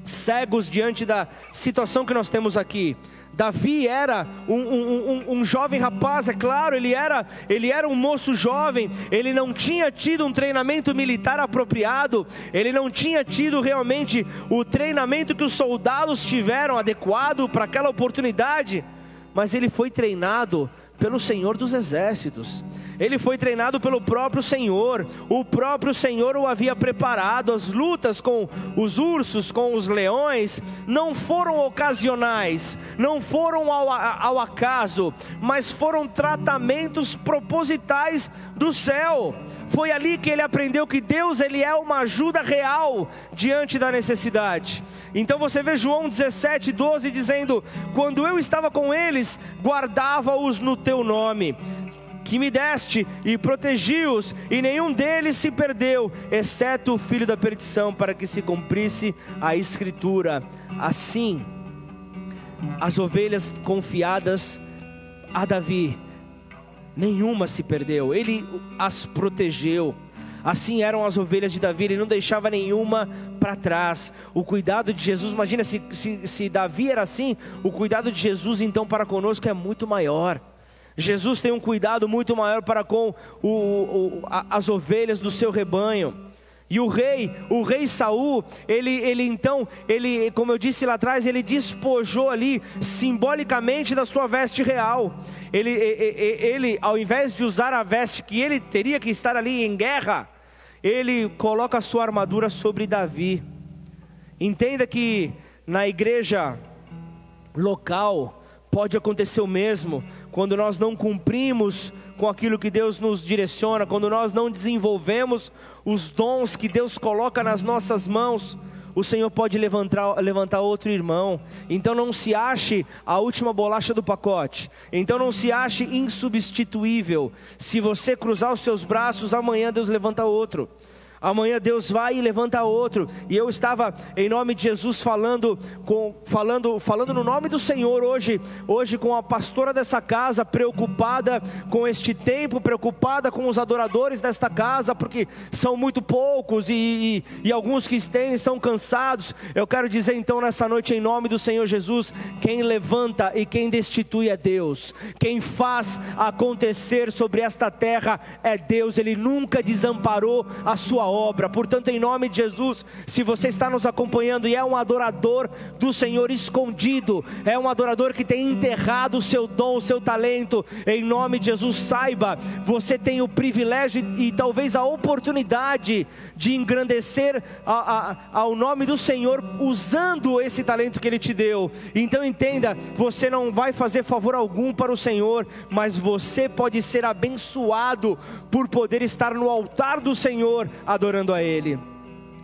cegos diante da situação que nós temos aqui. Davi era um, um, um, um, jovem rapaz, é claro, ele era, ele era um moço jovem, ele não tinha tido um treinamento militar apropriado, ele não tinha tido realmente o treinamento que os soldados tiveram adequado para aquela oportunidade, mas ele foi treinado pelo Senhor dos Exércitos. Ele foi treinado pelo próprio Senhor. O próprio Senhor o havia preparado. As lutas com os ursos, com os leões, não foram ocasionais, não foram ao, ao acaso, mas foram tratamentos propositais do céu. Foi ali que ele aprendeu que Deus ele é uma ajuda real diante da necessidade. Então você vê João 17, 12 dizendo: Quando eu estava com eles, guardava-os no teu nome que me deste e protegi-os, e nenhum deles se perdeu, exceto o filho da perdição, para que se cumprisse a escritura. Assim, as ovelhas confiadas a Davi nenhuma se perdeu, ele as protegeu. Assim eram as ovelhas de Davi, ele não deixava nenhuma para trás. O cuidado de Jesus, imagina se, se, se Davi era assim, o cuidado de Jesus então para conosco é muito maior. Jesus tem um cuidado muito maior para com o, o, as ovelhas do seu rebanho. E o rei, o rei Saul, ele, ele então, ele, como eu disse lá atrás, ele despojou ali simbolicamente da sua veste real. Ele, ele, ele, ao invés de usar a veste que ele teria que estar ali em guerra, ele coloca a sua armadura sobre Davi. Entenda que na igreja local pode acontecer o mesmo quando nós não cumprimos com aquilo que Deus nos direciona, quando nós não desenvolvemos os dons que Deus coloca nas nossas mãos, o Senhor pode levantar, levantar outro irmão. Então não se ache a última bolacha do pacote. Então não se ache insubstituível. Se você cruzar os seus braços, amanhã Deus levanta outro. Amanhã Deus vai e levanta outro. E eu estava em nome de Jesus falando com falando falando no nome do Senhor hoje, hoje com a pastora dessa casa, preocupada com este tempo, preocupada com os adoradores desta casa, porque são muito poucos e, e, e alguns que têm são cansados. Eu quero dizer então nessa noite em nome do Senhor Jesus, quem levanta e quem destitui é Deus. Quem faz acontecer sobre esta terra é Deus. Ele nunca desamparou a sua obra. Portanto, em nome de Jesus, se você está nos acompanhando e é um adorador do Senhor escondido, é um adorador que tem enterrado o seu dom, o seu talento, em nome de Jesus, saiba, você tem o privilégio e, e talvez a oportunidade de engrandecer a, a, ao nome do Senhor usando esse talento que Ele te deu. Então entenda, você não vai fazer favor algum para o Senhor, mas você pode ser abençoado por poder estar no altar do Senhor adorando a Ele.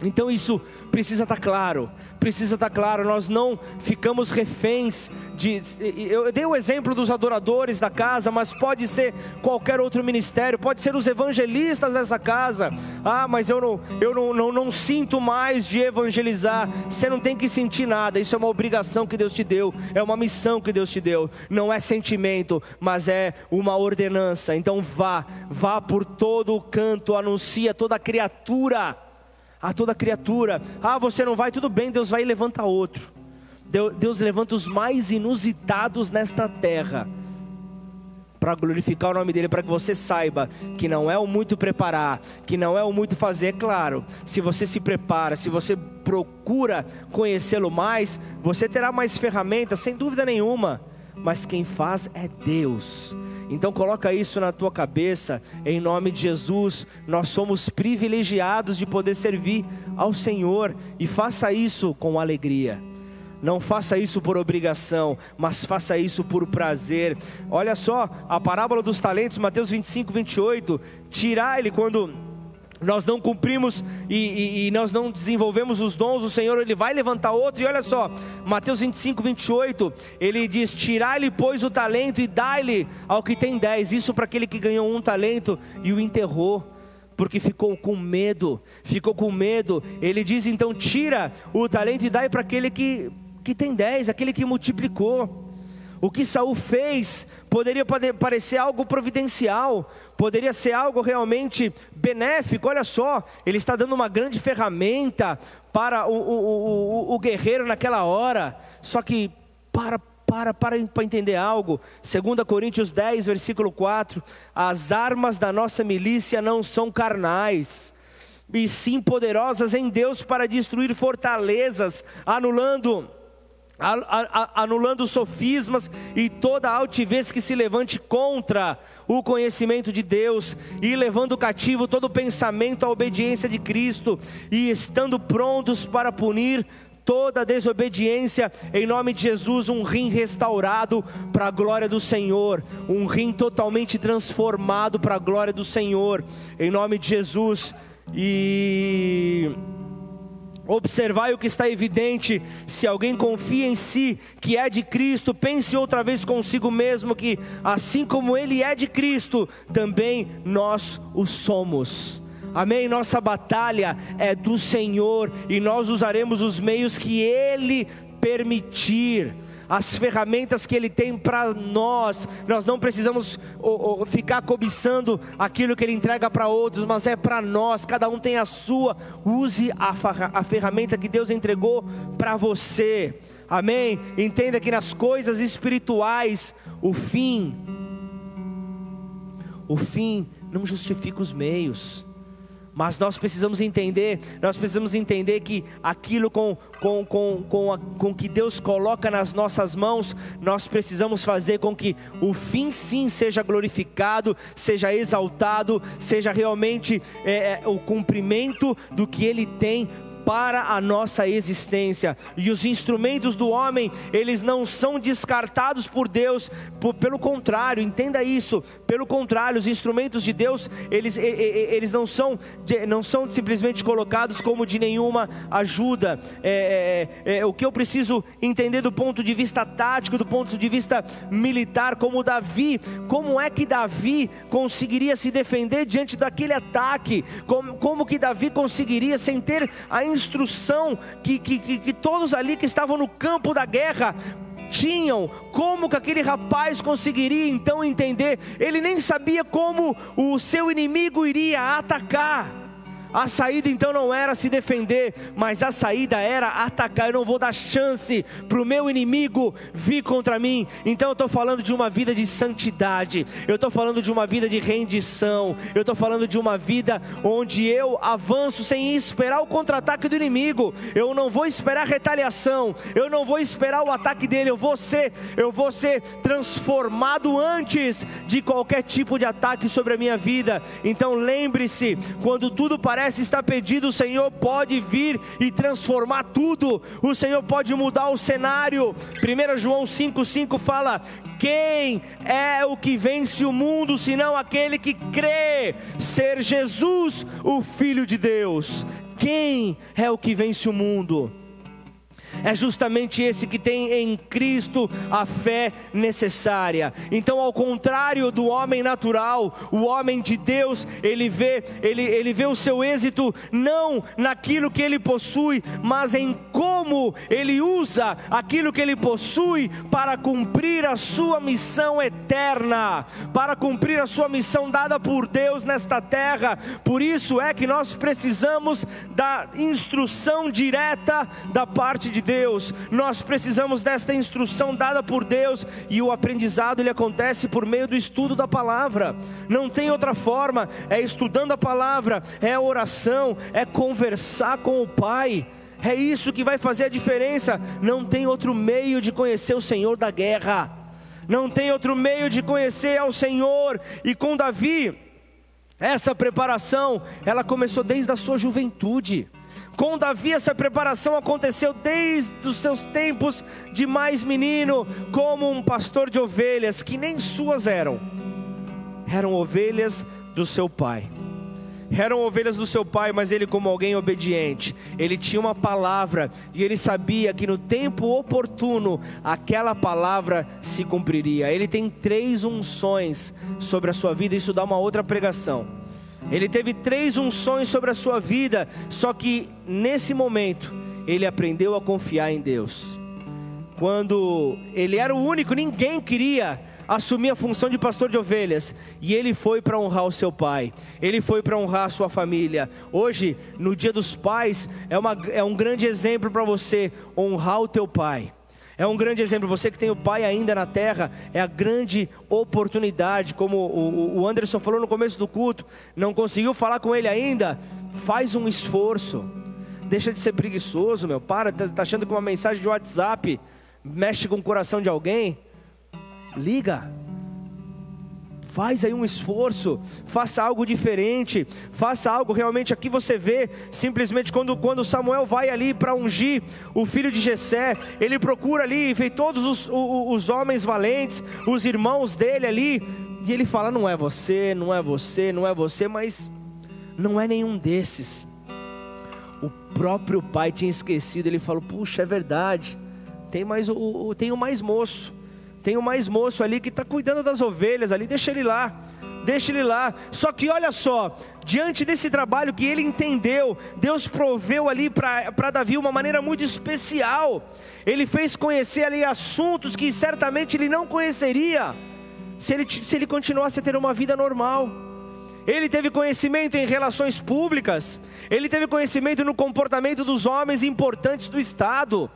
Então isso precisa estar claro, precisa estar claro. Nós não ficamos reféns de. Eu dei o exemplo dos adoradores da casa, mas pode ser qualquer outro ministério, pode ser os evangelistas dessa casa. Ah, mas eu não, eu não, não, não sinto mais de evangelizar. Você não tem que sentir nada. Isso é uma obrigação que Deus te deu, é uma missão que Deus te deu. Não é sentimento, mas é uma ordenança. Então vá, vá por todo o canto, anuncia toda criatura a toda criatura. Ah, você não vai, tudo bem, Deus vai e levanta outro. Deus levanta os mais inusitados nesta terra para glorificar o nome dele, para que você saiba que não é o muito preparar, que não é o muito fazer. É claro, se você se prepara, se você procura conhecê-lo mais, você terá mais ferramentas, sem dúvida nenhuma. Mas quem faz é Deus. Então coloca isso na tua cabeça, em nome de Jesus. Nós somos privilegiados de poder servir ao Senhor e faça isso com alegria. Não faça isso por obrigação, mas faça isso por prazer. Olha só a parábola dos talentos, Mateus 25, 28. Tirar ele quando nós não cumprimos e, e, e, nós não desenvolvemos os dons, o Senhor ele vai levantar outro. E olha só, Mateus 25, 28, ele diz: Tirai-lhe, pois, o talento e dai-lhe ao que tem dez. Isso para aquele que ganhou um talento e o enterrou. Porque ficou com medo, ficou com medo. Ele diz então: tira o talento e dai para aquele que, que tem dez, aquele que multiplicou. O que Saul fez poderia parecer algo providencial, poderia ser algo realmente benéfico. Olha só, ele está dando uma grande ferramenta para o, o, o, o guerreiro naquela hora. Só que para para, para, para entender algo. 2 Coríntios 10, versículo 4: As armas da nossa milícia não são carnais, e sim poderosas em Deus para destruir fortalezas, anulando anulando sofismas e toda altivez que se levante contra o conhecimento de Deus, e levando cativo todo pensamento à obediência de Cristo, e estando prontos para punir toda desobediência, em nome de Jesus, um rim restaurado para a glória do Senhor, um rim totalmente transformado para a glória do Senhor, em nome de Jesus, e Observai o que está evidente: se alguém confia em si, que é de Cristo, pense outra vez consigo mesmo que, assim como ele é de Cristo, também nós o somos. Amém? Nossa batalha é do Senhor e nós usaremos os meios que Ele permitir as ferramentas que Ele tem para nós. Nós não precisamos ficar cobiçando aquilo que Ele entrega para outros, mas é para nós. Cada um tem a sua. Use a, a ferramenta que Deus entregou para você. Amém? Entenda que nas coisas espirituais, o fim, o fim não justifica os meios. Mas nós precisamos entender, nós precisamos entender que aquilo com, com, com, com, a, com que Deus coloca nas nossas mãos, nós precisamos fazer com que o fim sim seja glorificado, seja exaltado, seja realmente é, é o cumprimento do que Ele tem para a nossa existência. E os instrumentos do homem, eles não são descartados por Deus, por, pelo contrário, entenda isso. Pelo contrário, os instrumentos de Deus, eles, eles não, são, não são simplesmente colocados como de nenhuma ajuda. É, é, é, o que eu preciso entender do ponto de vista tático, do ponto de vista militar, como Davi, como é que Davi conseguiria se defender diante daquele ataque? Como, como que Davi conseguiria, sem ter a instrução que, que, que, que todos ali que estavam no campo da guerra tinham, como que aquele rapaz conseguiria então entender? Ele nem sabia como o seu inimigo iria atacar. A saída então não era se defender, mas a saída era atacar. Eu não vou dar chance para o meu inimigo vir contra mim. Então eu estou falando de uma vida de santidade, eu estou falando de uma vida de rendição, eu estou falando de uma vida onde eu avanço sem esperar o contra-ataque do inimigo. Eu não vou esperar retaliação, eu não vou esperar o ataque dele. Eu vou ser, eu vou ser transformado antes de qualquer tipo de ataque sobre a minha vida. Então lembre-se, quando tudo parece parece estar perdido, o Senhor pode vir e transformar tudo, o Senhor pode mudar o cenário. 1 João 5,5 fala: Quem é o que vence o mundo, senão aquele que crê ser Jesus, o Filho de Deus? Quem é o que vence o mundo? É justamente esse que tem em Cristo a fé necessária. Então, ao contrário do homem natural, o homem de Deus, ele vê, ele, ele vê o seu êxito não naquilo que ele possui, mas em como ele usa aquilo que ele possui para cumprir a sua missão eterna, para cumprir a sua missão dada por Deus nesta terra. Por isso é que nós precisamos da instrução direta da parte de Deus Deus, nós precisamos desta instrução dada por Deus e o aprendizado ele acontece por meio do estudo da palavra. Não tem outra forma, é estudando a palavra, é oração, é conversar com o Pai. É isso que vai fazer a diferença. Não tem outro meio de conhecer o Senhor da guerra. Não tem outro meio de conhecer ao Senhor. E com Davi, essa preparação, ela começou desde a sua juventude. Com Davi, essa preparação aconteceu desde os seus tempos de mais menino, como um pastor de ovelhas, que nem suas eram, eram ovelhas do seu pai. Eram ovelhas do seu pai, mas ele, como alguém obediente, ele tinha uma palavra e ele sabia que no tempo oportuno aquela palavra se cumpriria. Ele tem três unções sobre a sua vida, isso dá uma outra pregação. Ele teve três unções sobre a sua vida, só que nesse momento ele aprendeu a confiar em Deus. Quando ele era o único, ninguém queria assumir a função de pastor de ovelhas, e ele foi para honrar o seu pai, ele foi para honrar a sua família. Hoje, no Dia dos Pais, é, uma, é um grande exemplo para você honrar o teu pai. É um grande exemplo. Você que tem o pai ainda na terra, é a grande oportunidade. Como o Anderson falou no começo do culto, não conseguiu falar com ele ainda? Faz um esforço. Deixa de ser preguiçoso, meu. Para, tá, tá achando que uma mensagem de WhatsApp mexe com o coração de alguém? Liga Faz aí um esforço, faça algo diferente, faça algo realmente. Aqui você vê, simplesmente quando, quando Samuel vai ali para ungir o filho de Jessé, ele procura ali, vê todos os, os, os homens valentes, os irmãos dele ali, e ele fala: não é você, não é você, não é você, mas não é nenhum desses. O próprio pai tinha esquecido, ele falou: puxa, é verdade, tem mais o, tem o mais moço. Tem um mais moço ali que está cuidando das ovelhas ali, deixa ele lá. Deixa ele lá. Só que olha só, diante desse trabalho que ele entendeu, Deus proveu ali para Davi uma maneira muito especial. Ele fez conhecer ali assuntos que certamente ele não conheceria se ele, se ele continuasse a ter uma vida normal. Ele teve conhecimento em relações públicas, ele teve conhecimento no comportamento dos homens importantes do Estado,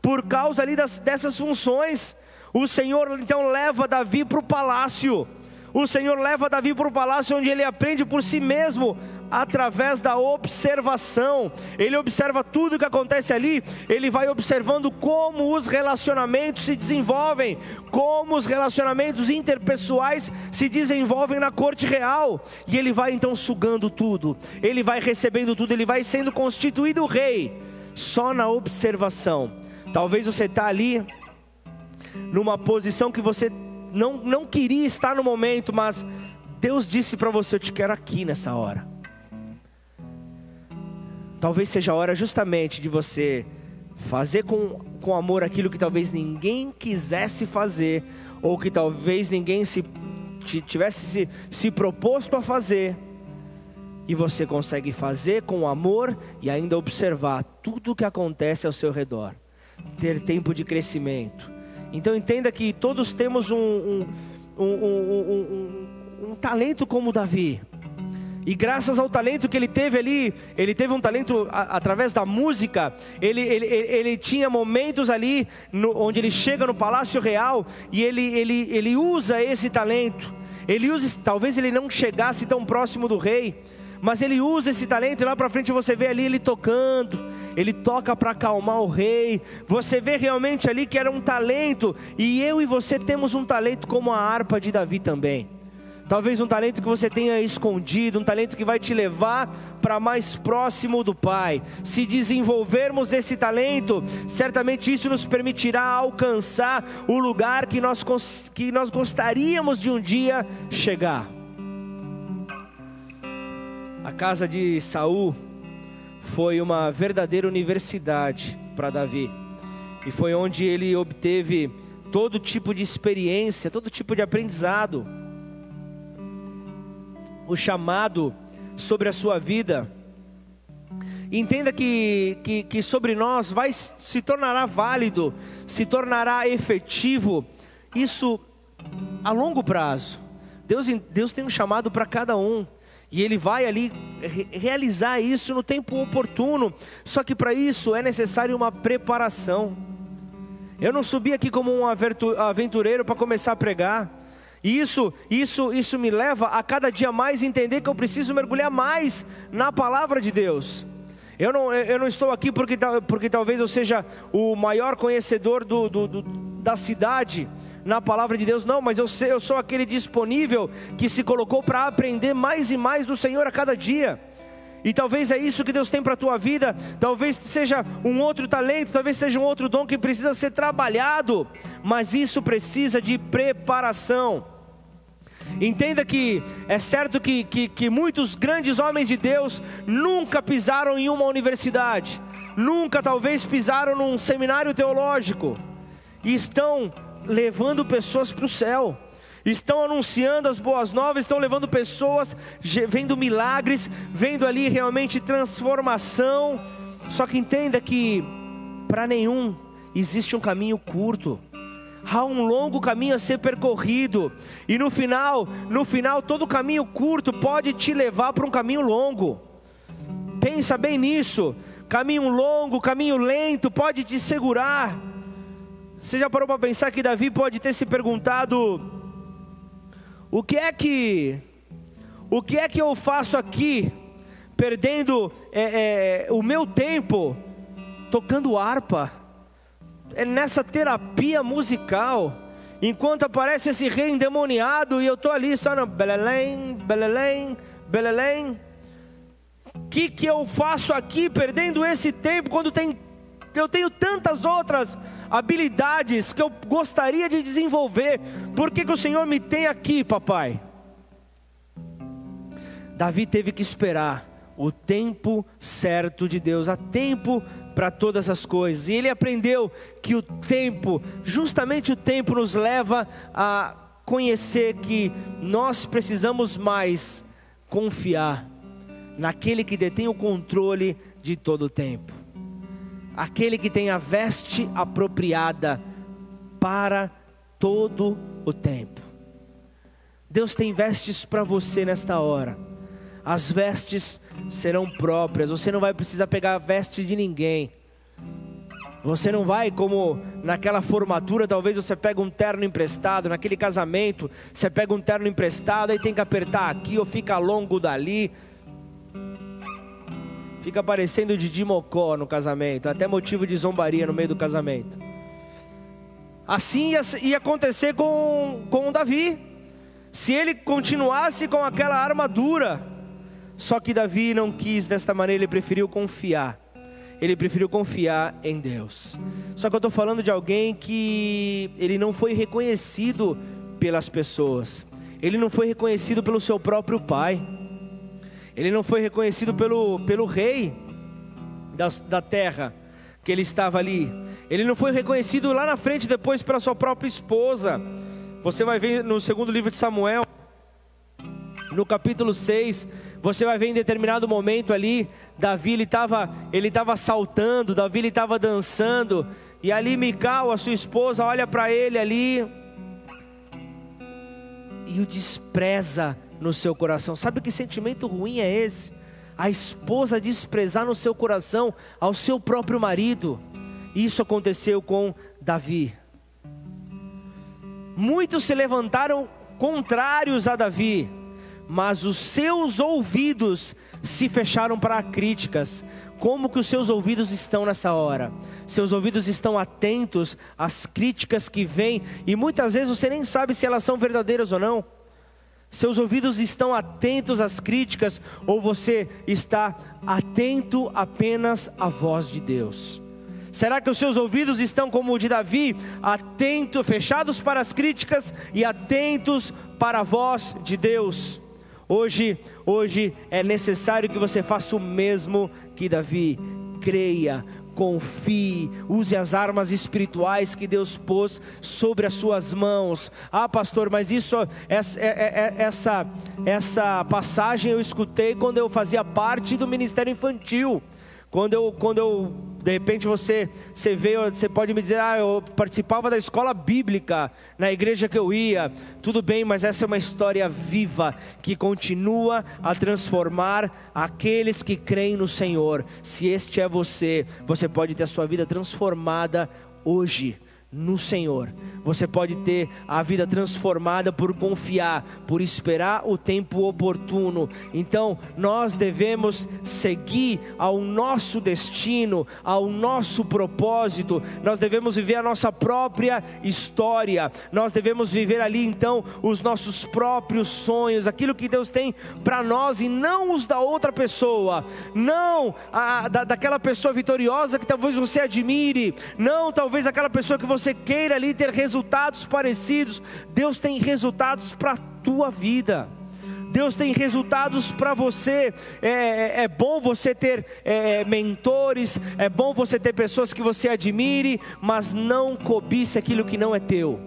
por causa ali das, dessas funções. O Senhor então leva Davi para o palácio. O Senhor leva Davi para o palácio onde ele aprende por si mesmo através da observação. Ele observa tudo o que acontece ali, ele vai observando como os relacionamentos se desenvolvem, como os relacionamentos interpessoais se desenvolvem na corte real, e ele vai então sugando tudo, ele vai recebendo tudo, ele vai sendo constituído rei, só na observação. Talvez você está ali numa posição que você não, não queria estar no momento, mas Deus disse para você: Eu te quero aqui nessa hora. Talvez seja a hora justamente de você fazer com, com amor aquilo que talvez ninguém quisesse fazer, ou que talvez ninguém se tivesse se, se proposto a fazer, e você consegue fazer com amor e ainda observar tudo o que acontece ao seu redor, ter tempo de crescimento. Então entenda que todos temos um, um, um, um talento como Davi. E graças ao talento que ele teve ali, ele teve um talento a, através da música. Ele, ele, ele, tinha momentos ali no, onde ele chega no palácio real e ele, ele, ele usa esse talento. Ele usa, talvez ele não chegasse tão próximo do rei, mas ele usa esse talento e lá para frente você vê ali ele tocando. Ele toca para acalmar o rei. Você vê realmente ali que era um talento. E eu e você temos um talento como a harpa de Davi também. Talvez um talento que você tenha escondido, um talento que vai te levar para mais próximo do Pai. Se desenvolvermos esse talento, certamente isso nos permitirá alcançar o lugar que nós, que nós gostaríamos de um dia chegar. A casa de Saul foi uma verdadeira universidade para Davi. E foi onde ele obteve todo tipo de experiência, todo tipo de aprendizado o chamado sobre a sua vida. Entenda que, que, que sobre nós vai se tornará válido, se tornará efetivo, isso a longo prazo. Deus, Deus tem um chamado para cada um. E ele vai ali realizar isso no tempo oportuno. Só que para isso é necessário uma preparação. Eu não subi aqui como um aventureiro para começar a pregar. E isso, isso, isso me leva a cada dia mais entender que eu preciso mergulhar mais na palavra de Deus. Eu não, eu não estou aqui porque, porque talvez eu seja o maior conhecedor do, do, do da cidade na palavra de Deus, não, mas eu, sei, eu sou aquele disponível que se colocou para aprender mais e mais do Senhor a cada dia. E talvez é isso que Deus tem para a tua vida. Talvez seja um outro talento, talvez seja um outro dom que precisa ser trabalhado, mas isso precisa de preparação. Entenda que é certo que, que, que muitos grandes homens de Deus nunca pisaram em uma universidade, nunca talvez pisaram num seminário teológico, e estão levando pessoas para o céu estão anunciando as boas novas, estão levando pessoas, vendo milagres, vendo ali realmente transformação. Só que entenda que para nenhum existe um caminho curto há um longo caminho a ser percorrido, e no final, no final, todo caminho curto pode te levar para um caminho longo. Pensa bem nisso. Caminho longo, caminho lento pode te segurar. Você já parou para pensar que Davi pode ter se perguntado: o que é que, o que é que eu faço aqui, perdendo é, é, o meu tempo tocando harpa? é nessa terapia musical. Enquanto aparece esse rei endemoniado e eu estou ali só no Belelém, Belelém, Belelém. O que, que eu faço aqui perdendo esse tempo quando tem, eu tenho tantas outras habilidades que eu gostaria de desenvolver? Por que, que o Senhor me tem aqui, papai? Davi teve que esperar o tempo certo de Deus, há tempo para todas as coisas. E ele aprendeu que o tempo, justamente o tempo, nos leva a conhecer que nós precisamos mais confiar naquele que detém o controle de todo o tempo, aquele que tem a veste apropriada para todo o tempo. Deus tem vestes para você nesta hora. As vestes serão próprias. Você não vai precisar pegar a veste de ninguém. Você não vai como naquela formatura, talvez você pega um terno emprestado, naquele casamento, você pega um terno emprestado e tem que apertar aqui ou fica longo dali. Fica parecendo Didi Mocó no casamento, até motivo de zombaria no meio do casamento. Assim ia, ia acontecer com, com Davi. Se ele continuasse com aquela armadura, só que Davi não quis desta maneira, ele preferiu confiar ele preferiu confiar em Deus. Só que eu estou falando de alguém que ele não foi reconhecido pelas pessoas, ele não foi reconhecido pelo seu próprio pai, ele não foi reconhecido pelo, pelo rei da, da terra que ele estava ali, ele não foi reconhecido lá na frente depois pela sua própria esposa. Você vai ver no segundo livro de Samuel, no capítulo 6, você vai ver em determinado momento ali, Davi ele estava ele saltando, Davi ele estava dançando, e ali Mical, a sua esposa, olha para ele ali e o despreza no seu coração. Sabe que sentimento ruim é esse? A esposa desprezar no seu coração ao seu próprio marido. Isso aconteceu com Davi. Muitos se levantaram contrários a Davi mas os seus ouvidos se fecharam para críticas. Como que os seus ouvidos estão nessa hora? Seus ouvidos estão atentos às críticas que vêm e muitas vezes você nem sabe se elas são verdadeiras ou não. Seus ouvidos estão atentos às críticas ou você está atento apenas à voz de Deus? Será que os seus ouvidos estão como o de Davi, atentos, fechados para as críticas e atentos para a voz de Deus? Hoje, hoje é necessário que você faça o mesmo que Davi. Creia, confie, use as armas espirituais que Deus pôs sobre as suas mãos. Ah, pastor, mas isso, essa, é, é, é, essa, essa passagem eu escutei quando eu fazia parte do ministério infantil. Quando eu, quando eu de repente você, você veio, você pode me dizer, ah, eu participava da escola bíblica na igreja que eu ia. Tudo bem, mas essa é uma história viva que continua a transformar aqueles que creem no Senhor. Se este é você, você pode ter a sua vida transformada hoje no Senhor. Você pode ter a vida transformada por confiar, por esperar o tempo oportuno. Então, nós devemos seguir ao nosso destino, ao nosso propósito. Nós devemos viver a nossa própria história. Nós devemos viver ali então os nossos próprios sonhos, aquilo que Deus tem para nós e não os da outra pessoa. Não a, da, daquela pessoa vitoriosa que talvez você admire, não talvez aquela pessoa que você você queira ali ter resultados parecidos, Deus tem resultados para a tua vida. Deus tem resultados para você. É, é, é, bom você ter é, é, mentores, é bom você ter pessoas que você admire, mas não cobice aquilo que não é teu.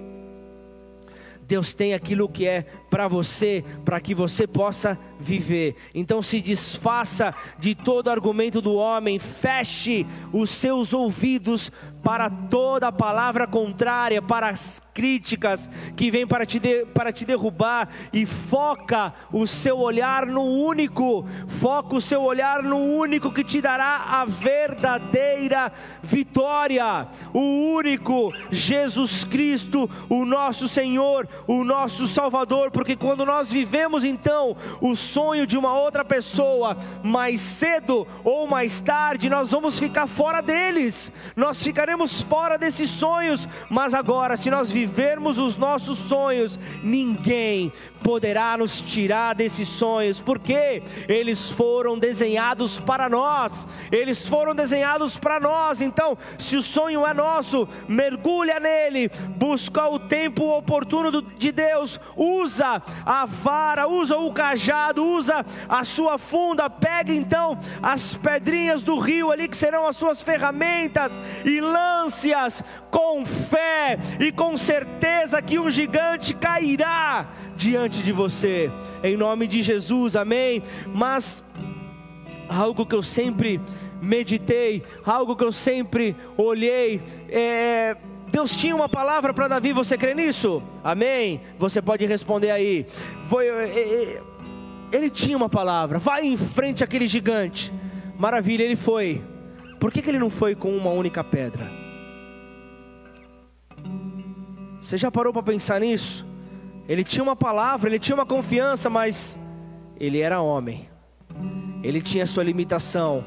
Deus tem aquilo que é para você, para que você possa viver. Então se desfaça de todo argumento do homem, feche os seus ouvidos para toda palavra contrária, para as críticas que vêm para te, de, para te derrubar e foca o seu olhar no único, foca o seu olhar no único que te dará a verdadeira vitória, o único Jesus Cristo, o nosso Senhor, o nosso Salvador, porque quando nós vivemos então o sonho de uma outra pessoa, mais cedo ou mais tarde nós vamos ficar fora deles, nós ficaremos fora desses sonhos, mas agora, se nós vivermos os nossos sonhos, ninguém poderá nos tirar desses sonhos, porque eles foram desenhados para nós, eles foram desenhados para nós. Então, se o sonho é nosso, mergulha nele, busca o tempo oportuno de Deus, usa a vara, usa o cajado, usa a sua funda, pega então as pedrinhas do rio ali que serão as suas ferramentas e lance-as com fé e com certeza que um gigante cairá diante de você, em nome de Jesus, amém. Mas algo que eu sempre meditei, algo que eu sempre olhei, é, Deus tinha uma palavra para Davi, você crê nisso? Amém? Você pode responder aí. Foi, é, é, ele tinha uma palavra: vai em frente aquele gigante. Maravilha, ele foi. Por que, que ele não foi com uma única pedra? Você já parou para pensar nisso? Ele tinha uma palavra, ele tinha uma confiança, mas ele era homem, ele tinha sua limitação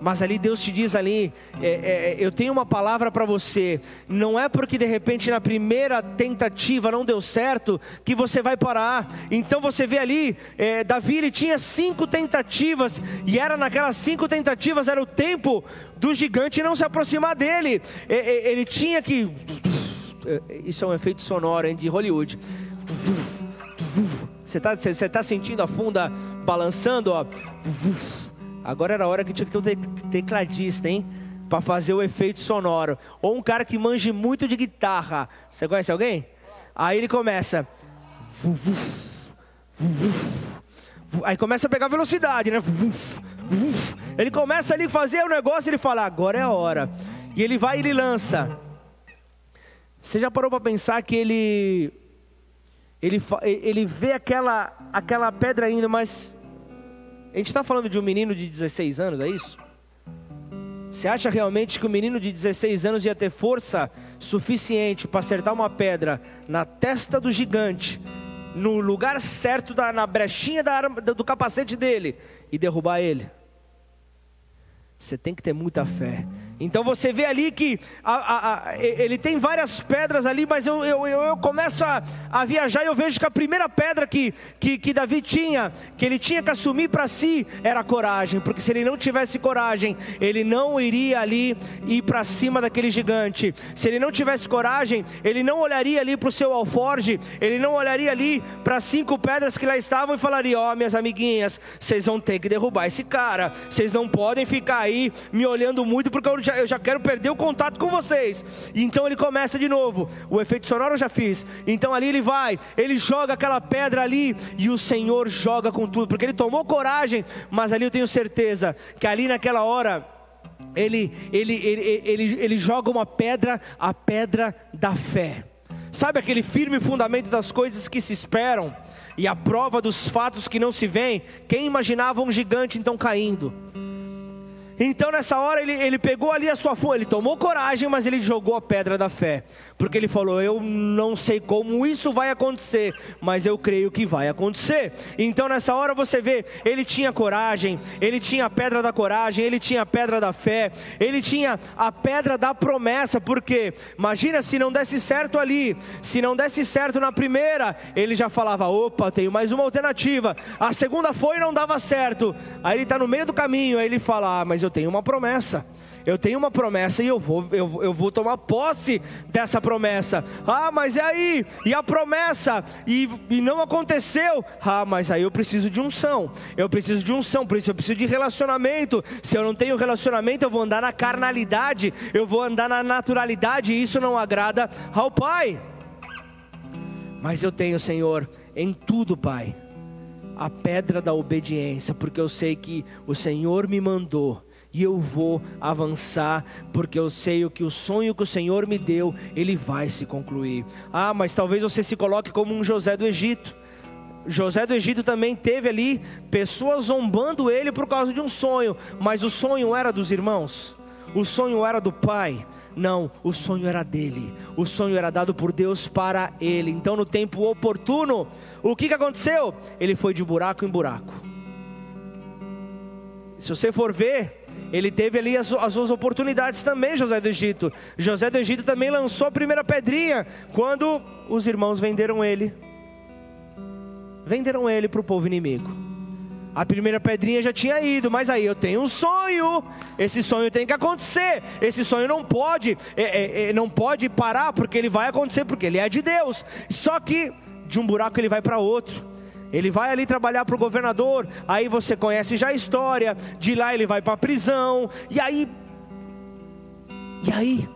mas ali Deus te diz ali, é, é, eu tenho uma palavra para você. Não é porque de repente na primeira tentativa não deu certo que você vai parar. Então você vê ali, é, Davi ele tinha cinco tentativas e era naquelas cinco tentativas era o tempo do gigante não se aproximar dele. É, é, ele tinha que, isso é um efeito sonoro hein, de Hollywood. Você está tá sentindo a funda balançando, ó. Agora era a hora que tinha que ter um tecladista, hein? Para fazer o efeito sonoro. Ou um cara que manje muito de guitarra. Você conhece alguém? Aí ele começa. Aí começa a pegar velocidade, né? Ele começa ali a fazer o negócio e ele fala: agora é a hora. E ele vai e ele lança. Você já parou para pensar que ele ele, ele vê aquela, aquela pedra indo, mas a gente está falando de um menino de 16 anos, é isso? Você acha realmente que o menino de 16 anos ia ter força suficiente para acertar uma pedra na testa do gigante, no lugar certo, da, na brechinha da arma, do capacete dele e derrubar ele? Você tem que ter muita fé. Então você vê ali que a, a, a, ele tem várias pedras ali, mas eu, eu, eu, começo a, viajar e eu vejo que a primeira pedra que, que, que Davi tinha, que ele tinha que assumir para si, era coragem, porque se ele não tivesse coragem, ele não iria ali ir para cima daquele gigante. Se ele não tivesse coragem, ele não olharia ali para o seu alforge, ele não olharia ali para cinco pedras que lá estavam e falaria: Ó, oh, minhas amiguinhas, vocês vão ter que derrubar esse cara, vocês não podem ficar aí me olhando muito, porque eu já, eu já quero perder o contato com vocês. E então ele começa de novo. O efeito sonoro eu já fiz. Então ali ele vai, ele joga aquela pedra ali e o Senhor joga com tudo, porque ele tomou coragem, mas ali eu tenho certeza que ali naquela hora ele, ele, ele, ele, ele joga uma pedra, a pedra da fé. Sabe aquele firme fundamento das coisas que se esperam e a prova dos fatos que não se veem? Quem imaginava um gigante então caindo? Então nessa hora ele, ele pegou ali a sua força, ele tomou coragem, mas ele jogou a pedra da fé. Porque ele falou: Eu não sei como isso vai acontecer, mas eu creio que vai acontecer. Então nessa hora você vê, ele tinha coragem, ele tinha a pedra da coragem, ele tinha a pedra da fé, ele tinha a pedra da promessa. Porque imagina se não desse certo ali, se não desse certo na primeira, ele já falava: opa, tenho mais uma alternativa. A segunda foi e não dava certo. Aí ele está no meio do caminho, aí ele fala: ah, mas eu tenho uma promessa. Eu tenho uma promessa e eu vou, eu, eu vou tomar posse dessa promessa. Ah, mas e aí? E a promessa? E, e não aconteceu? Ah, mas aí eu preciso de unção. Eu preciso de unção, por isso eu preciso de relacionamento. Se eu não tenho relacionamento, eu vou andar na carnalidade, eu vou andar na naturalidade, e isso não agrada ao Pai. Mas eu tenho, Senhor, em tudo, Pai, a pedra da obediência, porque eu sei que o Senhor me mandou e eu vou avançar, porque eu sei que o sonho que o Senhor me deu, ele vai se concluir. Ah, mas talvez você se coloque como um José do Egito. José do Egito também teve ali pessoas zombando ele por causa de um sonho, mas o sonho era dos irmãos, o sonho era do pai. Não, o sonho era dele, o sonho era dado por Deus para ele. Então, no tempo oportuno, o que, que aconteceu? Ele foi de buraco em buraco. Se você for ver, ele teve ali as, as, suas oportunidades também, José do Egito. José do Egito também lançou a primeira pedrinha quando os irmãos venderam ele. Venderam ele para o povo inimigo. A primeira pedrinha já tinha ido, mas aí eu tenho um sonho. Esse sonho tem que acontecer. Esse sonho não pode, é, é, é, não pode parar porque ele vai acontecer porque ele é de Deus. Só que de um buraco ele vai para outro. Ele vai ali trabalhar para o governador, aí você conhece já a história, de lá ele vai para a prisão, e aí. E aí?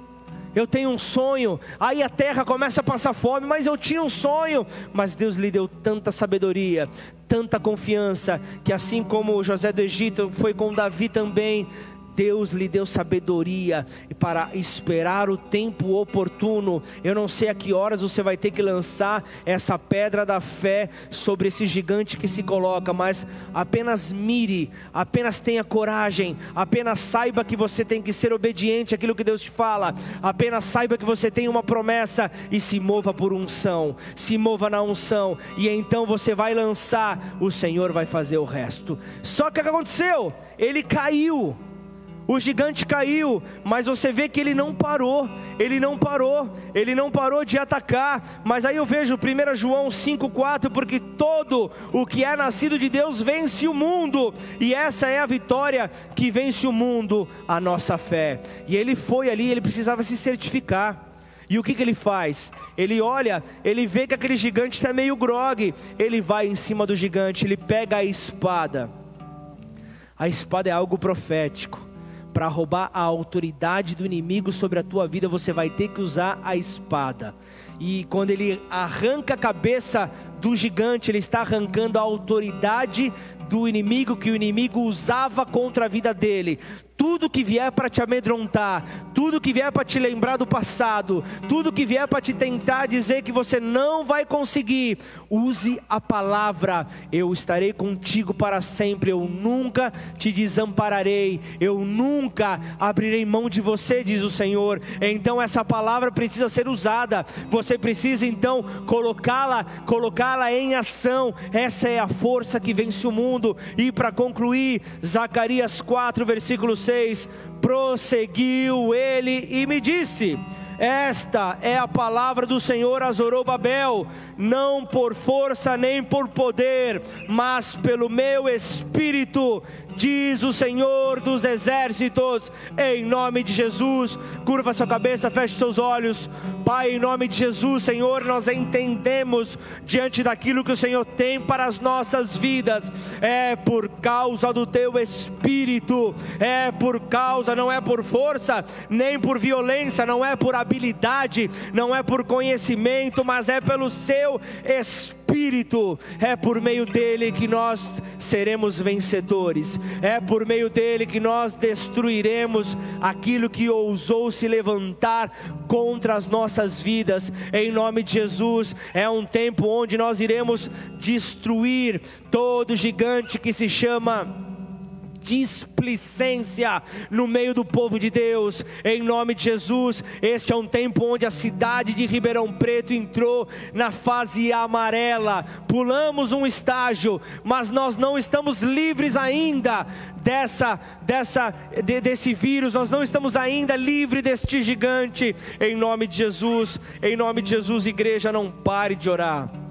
Eu tenho um sonho, aí a terra começa a passar fome, mas eu tinha um sonho, mas Deus lhe deu tanta sabedoria, tanta confiança, que assim como José do Egito foi com Davi também, Deus lhe deu sabedoria para esperar o tempo oportuno. Eu não sei a que horas você vai ter que lançar essa pedra da fé sobre esse gigante que se coloca, mas apenas mire, apenas tenha coragem, apenas saiba que você tem que ser obediente àquilo que Deus te fala, apenas saiba que você tem uma promessa e se mova por unção, se mova na unção, e então você vai lançar, o Senhor vai fazer o resto. Só que o que aconteceu? Ele caiu. O gigante caiu, mas você vê que ele não parou, ele não parou, ele não parou de atacar. Mas aí eu vejo 1 João 5,4: porque todo o que é nascido de Deus vence o mundo, e essa é a vitória que vence o mundo, a nossa fé. E ele foi ali, ele precisava se certificar. E o que, que ele faz? Ele olha, ele vê que aquele gigante está meio grogue, ele vai em cima do gigante, ele pega a espada. A espada é algo profético para roubar a autoridade do inimigo sobre a tua vida, você vai ter que usar a espada. E quando ele arranca a cabeça do gigante, ele está arrancando a autoridade do inimigo que o inimigo usava contra a vida dele tudo que vier para te amedrontar, tudo que vier para te lembrar do passado, tudo que vier para te tentar dizer que você não vai conseguir, use a palavra: Eu estarei contigo para sempre, eu nunca te desampararei, eu nunca abrirei mão de você, diz o Senhor. Então essa palavra precisa ser usada, você precisa então colocá-la, colocá-la em ação. Essa é a força que vence o mundo. E para concluir, Zacarias 4, versículo 6, prosseguiu ele e me disse: esta é a palavra do Senhor a Zorobabel, não por força nem por poder, mas pelo meu espírito, diz o Senhor dos exércitos, em nome de Jesus. Curva sua cabeça, feche seus olhos. Pai, em nome de Jesus, Senhor, nós entendemos diante daquilo que o Senhor tem para as nossas vidas, é por causa do teu espírito, é por causa, não é por força, nem por violência, não é por habilidade, não é por conhecimento, mas é pelo seu espírito, é por meio dele que nós seremos vencedores é por meio dele que nós destruiremos aquilo que ousou se levantar contra as nossas vidas, em nome de Jesus. É um tempo onde nós iremos destruir todo gigante que se chama displicência no meio do povo de Deus, em nome de Jesus. Este é um tempo onde a cidade de Ribeirão Preto entrou na fase amarela. Pulamos um estágio, mas nós não estamos livres ainda dessa, dessa, de, desse vírus. Nós não estamos ainda livres deste gigante. Em nome de Jesus, em nome de Jesus, igreja, não pare de orar.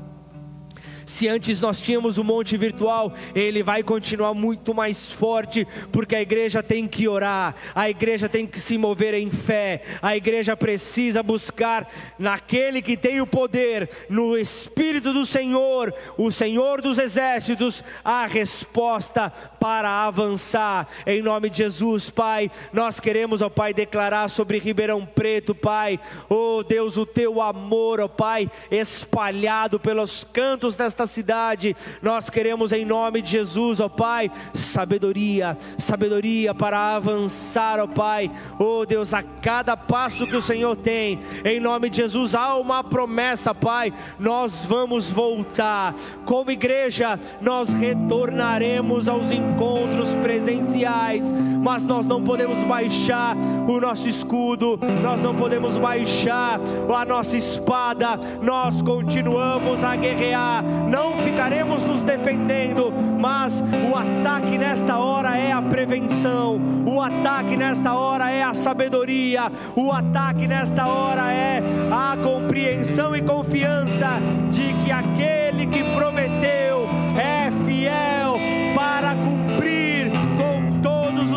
Se antes nós tínhamos um monte virtual, ele vai continuar muito mais forte, porque a igreja tem que orar, a igreja tem que se mover em fé, a igreja precisa buscar naquele que tem o poder, no Espírito do Senhor, o Senhor dos exércitos, a resposta para avançar. Em nome de Jesus, Pai, nós queremos, ó Pai, declarar sobre Ribeirão Preto, Pai, oh Deus, o teu amor, ó Pai, espalhado pelos cantos nesta cidade. Nós queremos, em nome de Jesus, ó Pai, sabedoria, sabedoria para avançar, ó Pai. Oh Deus, a cada passo que o Senhor tem, em nome de Jesus, há uma promessa, Pai. Nós vamos voltar. Como igreja, nós retornaremos aos encontros presenciais, mas nós não podemos baixar o nosso escudo, nós não podemos baixar a nossa espada, nós continuamos a guerrear não ficaremos nos defendendo, mas o ataque nesta hora é a prevenção, o ataque nesta hora é a sabedoria, o ataque nesta hora é a compreensão e confiança de que aquele que prometeu é fiel para cumprir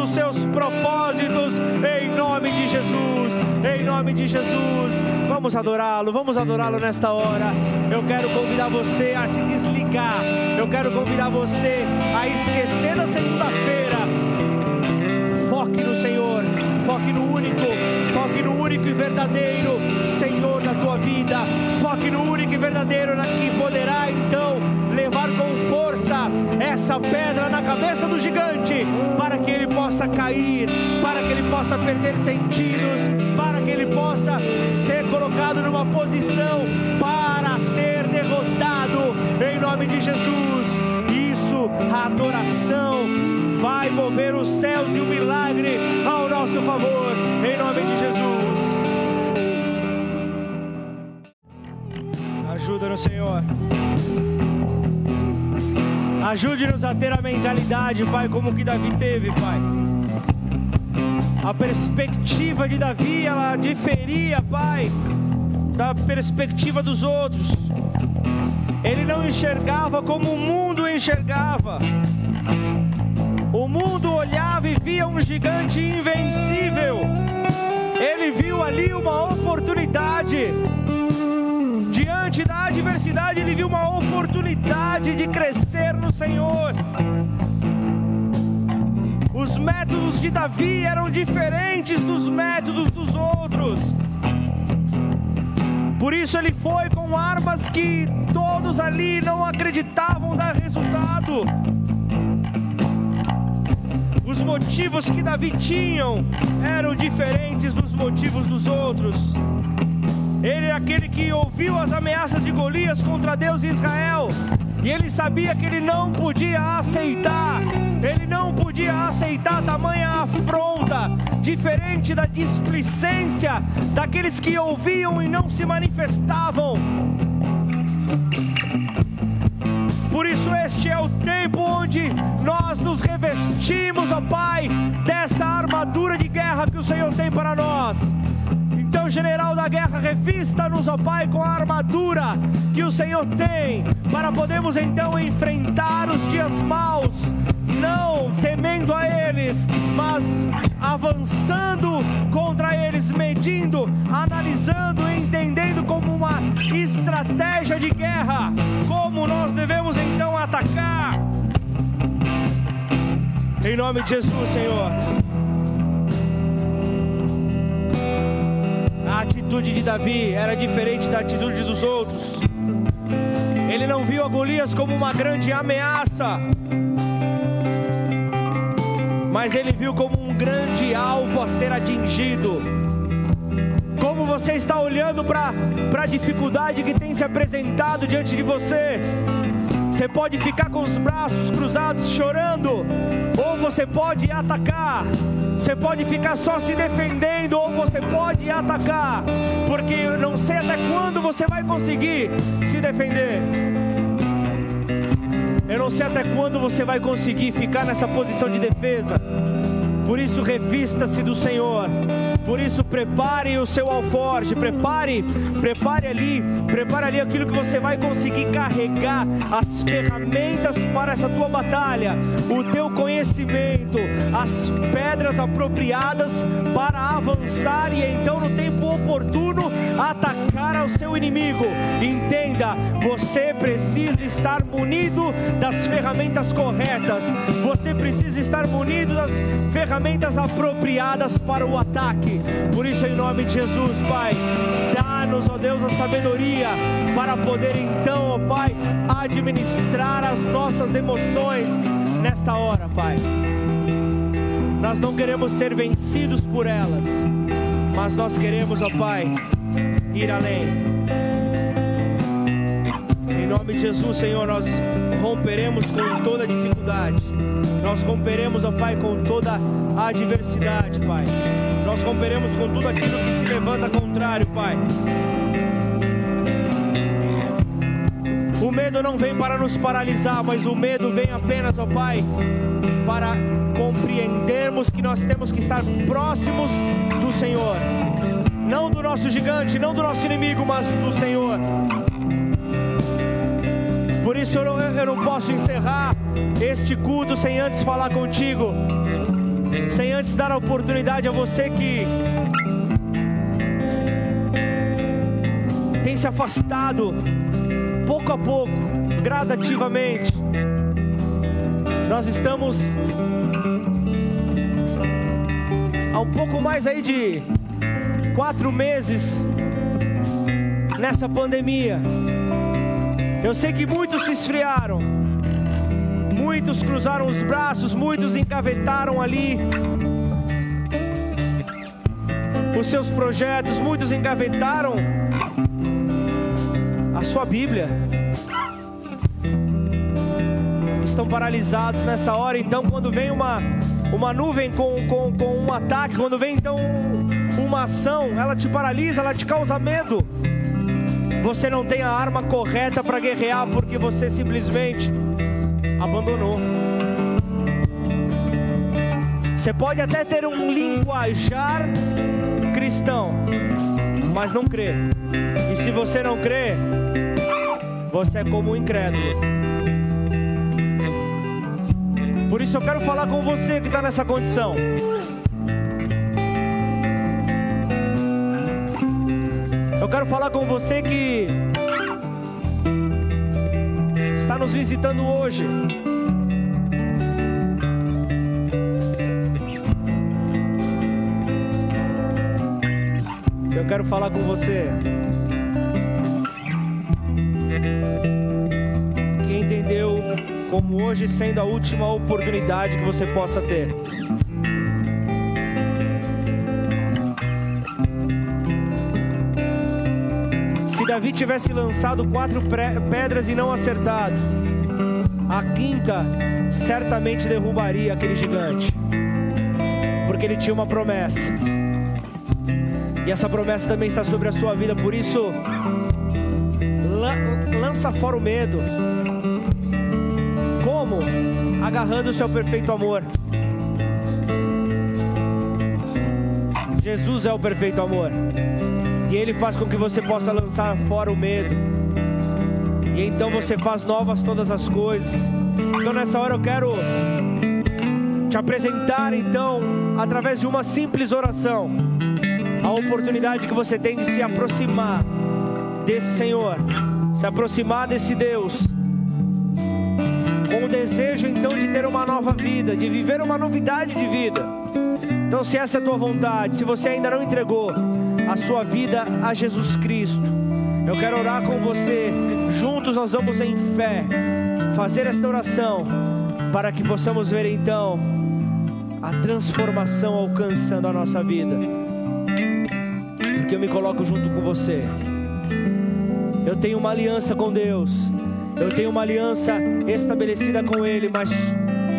os seus propósitos, em nome de Jesus, em nome de Jesus. Vamos adorá-lo, vamos adorá-lo nesta hora. Eu quero convidar você a se desligar, eu quero convidar você a esquecer da segunda-feira. Foque no Senhor, foque no único, foque no único e verdadeiro Senhor da tua vida, foque no único e verdadeiro que poderá então com força essa pedra na cabeça do gigante, para que ele possa cair, para que ele possa perder sentidos, para que ele possa ser colocado numa posição para ser derrotado, em nome de Jesus. Isso, a adoração vai mover os céus e o milagre ao nosso favor, em nome de Jesus. Ajuda-nos, Senhor. Ajude-nos a ter a mentalidade, Pai, como que Davi teve, Pai. A perspectiva de Davi, ela diferia, Pai, da perspectiva dos outros. Ele não enxergava como o mundo enxergava. O mundo olhava e via um gigante invencível. Ele viu ali uma oportunidade. Diante da adversidade, ele viu uma oportunidade de crescer no Senhor. Os métodos de Davi eram diferentes dos métodos dos outros. Por isso ele foi com armas que todos ali não acreditavam dar resultado. Os motivos que Davi tinham eram diferentes dos motivos dos outros. Ele é aquele que ouviu as ameaças de Golias contra Deus e Israel. E ele sabia que ele não podia aceitar, ele não podia aceitar tamanha afronta, diferente da displicência daqueles que ouviam e não se manifestavam. Por isso, este é o tempo onde nós nos revestimos, ó Pai, desta armadura de guerra que o Senhor tem para nós. General da guerra, revista-nos, ó Pai, com a armadura que o Senhor tem, para podermos então enfrentar os dias maus, não temendo a eles, mas avançando contra eles, medindo, analisando, entendendo como uma estratégia de guerra, como nós devemos então atacar. Em nome de Jesus, Senhor. A atitude de Davi era diferente da atitude dos outros. Ele não viu a Golias como uma grande ameaça, mas ele viu como um grande alvo a ser atingido. Como você está olhando para a dificuldade que tem se apresentado diante de você? Você pode ficar com os braços cruzados chorando, ou você pode atacar. Você pode ficar só se defendendo, ou você pode atacar, porque eu não sei até quando você vai conseguir se defender. Eu não sei até quando você vai conseguir ficar nessa posição de defesa. Por isso, revista-se do Senhor. Por isso, prepare o seu alforje, prepare, prepare ali, prepare ali aquilo que você vai conseguir carregar, as ferramentas para essa tua batalha, o teu conhecimento, as pedras apropriadas para avançar e então no tempo oportuno atacar ao seu inimigo. Entenda, você precisa estar munido das ferramentas corretas. Você precisa estar munido das ferramentas apropriadas para o ataque. Por isso, em nome de Jesus, Pai, dá-nos, ó Deus, a sabedoria para poder então, ó Pai, administrar as nossas emoções nesta hora, Pai. Nós não queremos ser vencidos por elas, mas nós queremos, ó Pai, ir além. Em nome de Jesus, Senhor, nós romperemos com toda dificuldade. Nós romperemos, ó Pai, com toda adversidade, Pai. Nós romperemos com tudo aquilo que se levanta contrário, Pai. O medo não vem para nos paralisar, mas o medo vem apenas, ó Pai, para compreendermos que nós temos que estar próximos do Senhor. Não do nosso gigante, não do nosso inimigo, mas do Senhor. Por isso eu não, eu não posso encerrar este culto sem antes falar contigo, sem antes dar a oportunidade a você que tem se afastado pouco a pouco, gradativamente. Nós estamos há um pouco mais aí de quatro meses nessa pandemia. Eu sei que muitos se esfriaram, Muitos cruzaram os braços, muitos engavetaram ali os seus projetos, muitos engavetaram a sua Bíblia. Estão paralisados nessa hora, então, quando vem uma, uma nuvem com, com, com um ataque, quando vem então uma ação, ela te paralisa, ela te causa medo. Você não tem a arma correta para guerrear porque você simplesmente abandonou. Você pode até ter um linguajar cristão, mas não crê. E se você não crê, você é como um incrédulo. Por isso eu quero falar com você que está nessa condição. Eu quero falar com você que está nos visitando hoje. Eu quero falar com você que entendeu como hoje sendo a última oportunidade que você possa ter. Davi tivesse lançado quatro pedras e não acertado, a quinta certamente derrubaria aquele gigante, porque ele tinha uma promessa. E essa promessa também está sobre a sua vida, por isso, lança fora o medo. Como? Agarrando o seu perfeito amor. Jesus é o perfeito amor. E Ele faz com que você possa lançar fora o medo. E então você faz novas todas as coisas. Então nessa hora eu quero te apresentar então, através de uma simples oração, a oportunidade que você tem de se aproximar desse Senhor, se aproximar desse Deus, com o desejo então de ter uma nova vida, de viver uma novidade de vida. Então, se essa é a tua vontade, se você ainda não entregou a sua vida a Jesus Cristo, eu quero orar com você. Juntos nós vamos em fé fazer esta oração para que possamos ver então a transformação alcançando a nossa vida. Porque eu me coloco junto com você. Eu tenho uma aliança com Deus. Eu tenho uma aliança estabelecida com Ele, mas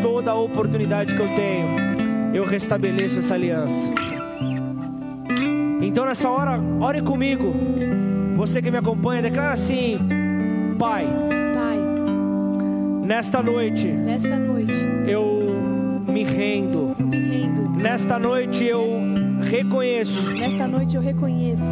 toda a oportunidade que eu tenho, eu restabeleço essa aliança. Então nessa hora, ore comigo. Você que me acompanha, declara assim: Pai. Pai. Nesta noite. Nesta noite. Eu me rendo. Eu me rendo. Nesta noite eu nesta, reconheço. Nesta noite eu reconheço.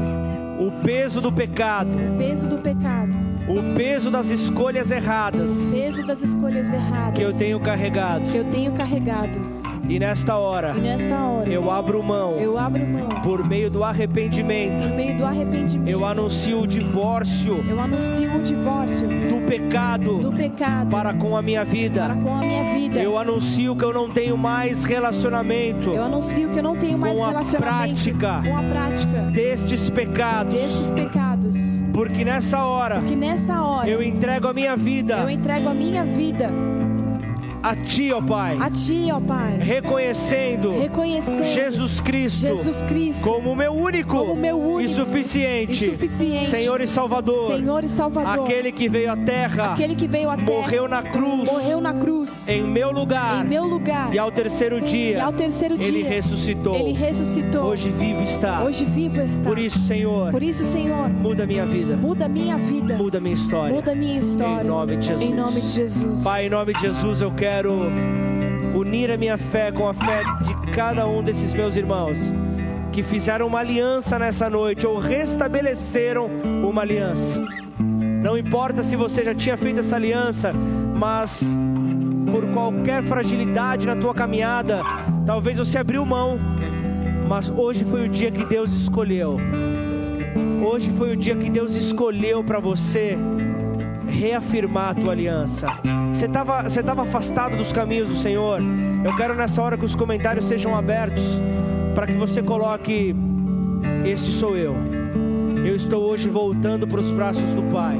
O peso do pecado. O peso do pecado. O peso das escolhas erradas. O peso das escolhas erradas. Que eu tenho carregado. Que eu tenho carregado. E nesta hora, e nesta hora eu abro mão. Eu abro mão. Por meio do arrependimento. Por meio do arrependimento. Eu anuncio o divórcio. Eu anuncio o divórcio do pecado. Do pecado. Para com a minha vida. Para com a minha vida. Eu anuncio que eu não tenho mais relacionamento. Eu anuncio que eu não tenho mais com relacionamento. A prática com a prática destes pecados. Destes pecados. Porque nessa hora. Porque nessa hora. Eu entrego a minha vida. Eu entrego a minha vida a ti, ó Pai. A ti, ó Pai. Reconhecendo, reconhecendo Jesus Cristo, Jesus Cristo como meu único, como meu único e suficiente, e suficiente Senhor e Salvador, Senhor e Salvador, aquele que veio à terra, aquele que veio à terra, morreu na cruz, morreu na cruz, em meu lugar, em meu lugar, e ao terceiro dia, e ao terceiro dia, ele ressuscitou, ele ressuscitou, hoje vivo está, hoje vivo está. Por isso, Senhor, por isso, Senhor, muda minha vida, muda minha vida, muda minha história, muda minha história, em nome de Jesus, em nome de Jesus, Pai, em nome de Jesus, eu quero unir a minha fé com a fé de cada um desses meus irmãos que fizeram uma aliança nessa noite ou restabeleceram uma aliança. Não importa se você já tinha feito essa aliança, mas por qualquer fragilidade na tua caminhada, talvez você abriu mão, mas hoje foi o dia que Deus escolheu. Hoje foi o dia que Deus escolheu para você reafirmar a tua aliança. Você estava você tava afastado dos caminhos do Senhor. Eu quero nessa hora que os comentários sejam abertos para que você coloque: Este sou eu. Eu estou hoje voltando para os braços do Pai.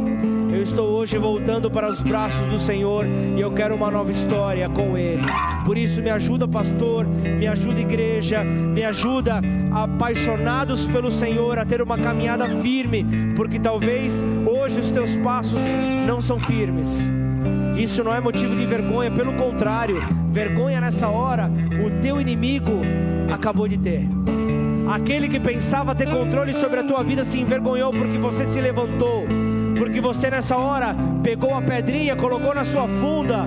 Eu estou hoje voltando para os braços do Senhor e eu quero uma nova história com Ele. Por isso, me ajuda, pastor, me ajuda, igreja, me ajuda, apaixonados pelo Senhor, a ter uma caminhada firme, porque talvez hoje os teus passos não são firmes. Isso não é motivo de vergonha, pelo contrário, vergonha nessa hora, o teu inimigo acabou de ter. Aquele que pensava ter controle sobre a tua vida se envergonhou porque você se levantou, porque você nessa hora pegou a pedrinha, colocou na sua funda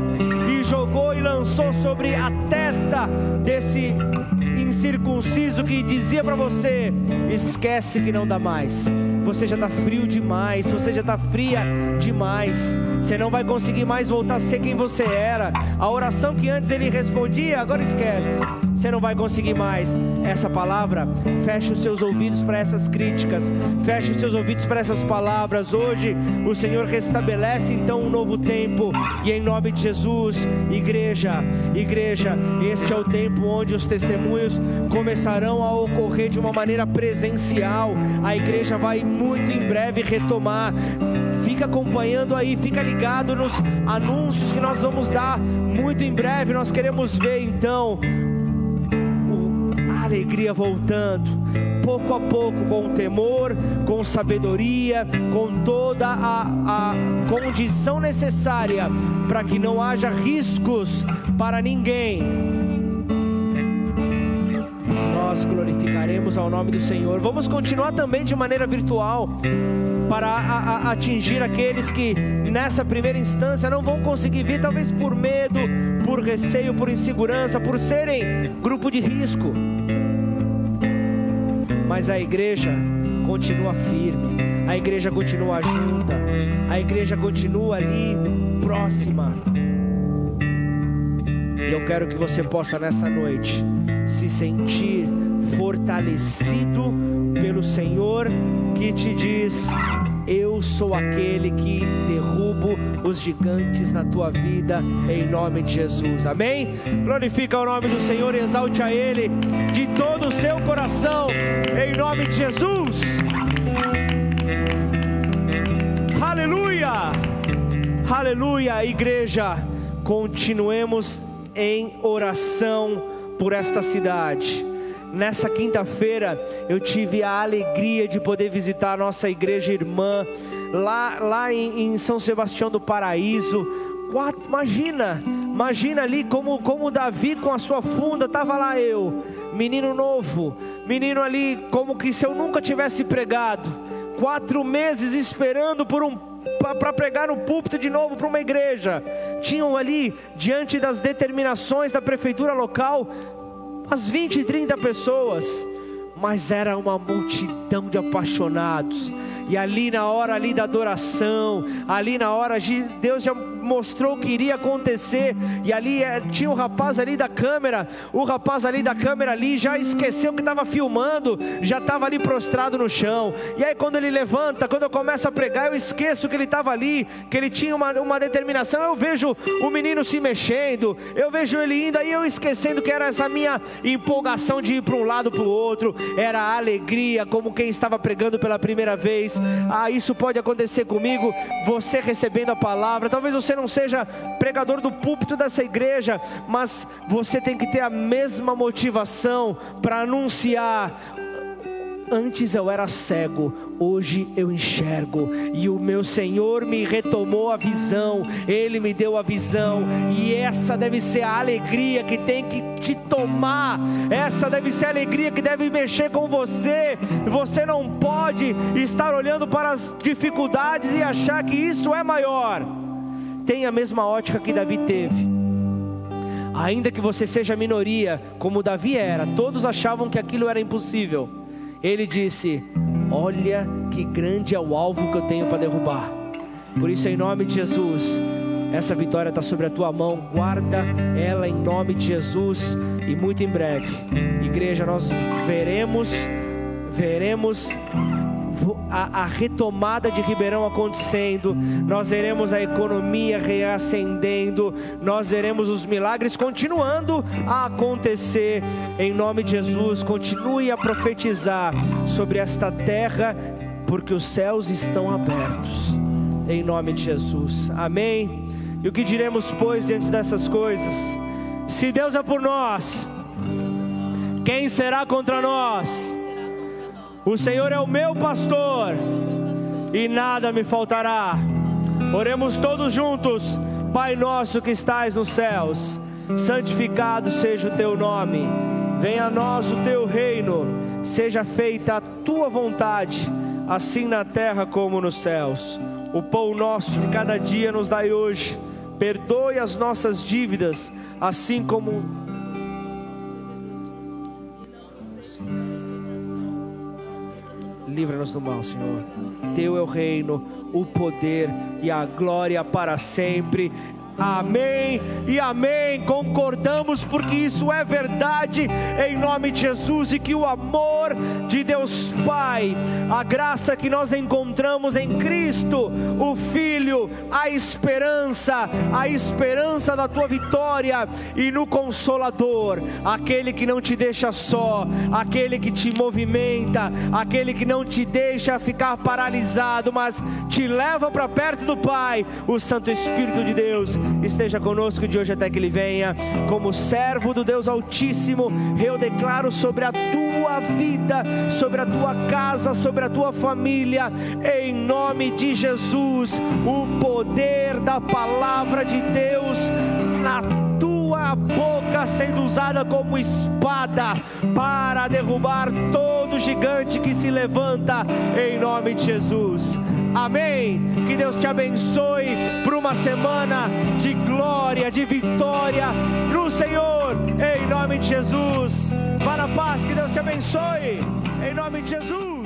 e jogou e lançou sobre a testa desse incircunciso que dizia para você: esquece que não dá mais. Você já está frio demais, você já está fria demais, você não vai conseguir mais voltar a ser quem você era. A oração que antes ele respondia, agora esquece, você não vai conseguir mais. Essa palavra, feche os seus ouvidos para essas críticas, feche os seus ouvidos para essas palavras. Hoje o Senhor restabelece então um novo tempo, e em nome de Jesus, igreja, igreja, este é o tempo onde os testemunhos começarão a ocorrer de uma maneira presencial. A igreja vai muito em breve retomar. Fica acompanhando aí, fica ligado nos anúncios que nós vamos dar muito em breve. Nós queremos ver então alegria voltando, pouco a pouco, com temor, com sabedoria, com toda a, a condição necessária para que não haja riscos para ninguém nós glorificaremos ao nome do Senhor. Vamos continuar também de maneira virtual para a, a, atingir aqueles que nessa primeira instância não vão conseguir vir, talvez por medo, por receio, por insegurança, por serem grupo de risco. Mas a igreja continua firme, a igreja continua junta, a igreja continua ali próxima. E eu quero que você possa nessa noite se sentir fortalecido pelo Senhor que te diz: Eu sou aquele que derrubo os gigantes na tua vida, em nome de Jesus. Amém? Glorifica o nome do Senhor exalte a Ele de todo o seu coração, em nome de Jesus. Aleluia! Aleluia, igreja. Continuemos em oração por esta cidade. Nessa quinta-feira eu tive a alegria de poder visitar a nossa igreja irmã lá, lá em, em São Sebastião do Paraíso. Quatro, imagina, imagina ali como, como Davi com a sua funda, estava lá eu, menino novo, menino ali como que se eu nunca tivesse pregado, quatro meses esperando por um para pregar no púlpito de novo para uma igreja. Tinham ali, diante das determinações da prefeitura local, umas 20, 30 pessoas, mas era uma multidão de apaixonados. E ali na hora ali da adoração, ali na hora Deus já mostrou o que iria acontecer. E ali é, tinha um rapaz ali da câmera, o rapaz ali da câmera ali já esqueceu que estava filmando, já estava ali prostrado no chão. E aí quando ele levanta, quando eu começo a pregar, eu esqueço que ele estava ali, que ele tinha uma, uma determinação. Eu vejo o menino se mexendo, eu vejo ele indo, aí eu esquecendo que era essa minha empolgação de ir para um lado para o outro, era a alegria, como quem estava pregando pela primeira vez. Ah, isso pode acontecer comigo, você recebendo a palavra, talvez você não seja pregador do púlpito dessa igreja, mas você tem que ter a mesma motivação para anunciar Antes eu era cego, hoje eu enxergo, e o meu Senhor me retomou a visão, Ele me deu a visão, e essa deve ser a alegria que tem que te tomar, essa deve ser a alegria que deve mexer com você. Você não pode estar olhando para as dificuldades e achar que isso é maior tem a mesma ótica que Davi teve. Ainda que você seja minoria, como Davi era, todos achavam que aquilo era impossível. Ele disse: Olha que grande é o alvo que eu tenho para derrubar. Por isso, em nome de Jesus, essa vitória está sobre a tua mão. Guarda ela em nome de Jesus. E muito em breve, igreja, nós veremos, veremos a, a, retomada de Ribeirão acontecendo, nós veremos a economia reacendendo, nós veremos os milagres continuando a acontecer, em nome de Jesus. Continue a profetizar sobre esta terra, porque os céus estão abertos em nome de Jesus. Amém. E o que diremos, pois, diante dessas coisas? Se Deus é por nós, quem será contra nós? O Senhor é o meu pastor e nada me faltará. Oremos todos juntos, Pai nosso que estais nos céus, santificado seja o teu nome. Venha a nós o teu reino, seja feita a tua vontade, assim na terra como nos céus. O pão nosso de cada dia nos dai hoje. Perdoe as nossas dívidas, assim como livra-nos do mal, Senhor. Teu é o reino, o poder e a glória para sempre. Amém e amém. Concordamos porque isso é verdade em nome de Jesus e que o amor de Deus Pai, a graça que nós encontramos em Cristo, o Filho, a esperança, a esperança da tua vitória e no Consolador, aquele que não te deixa só, aquele que te movimenta, aquele que não te deixa ficar paralisado, mas te leva para perto do Pai, o Santo Espírito de Deus esteja conosco de hoje até que Ele venha. Como servo do Deus Altíssimo, eu declaro sobre a tua vida, sobre a tua casa, sobre a tua família, em nome de Jesus, o poder da palavra de Deus na tua boca sendo usada como espada para derrubar todo gigante que se levanta em nome de Jesus. Amém. Que Deus te abençoe por uma semana de glória, de vitória no Senhor, em nome de Jesus. Vá na paz, que Deus te abençoe, em nome de Jesus.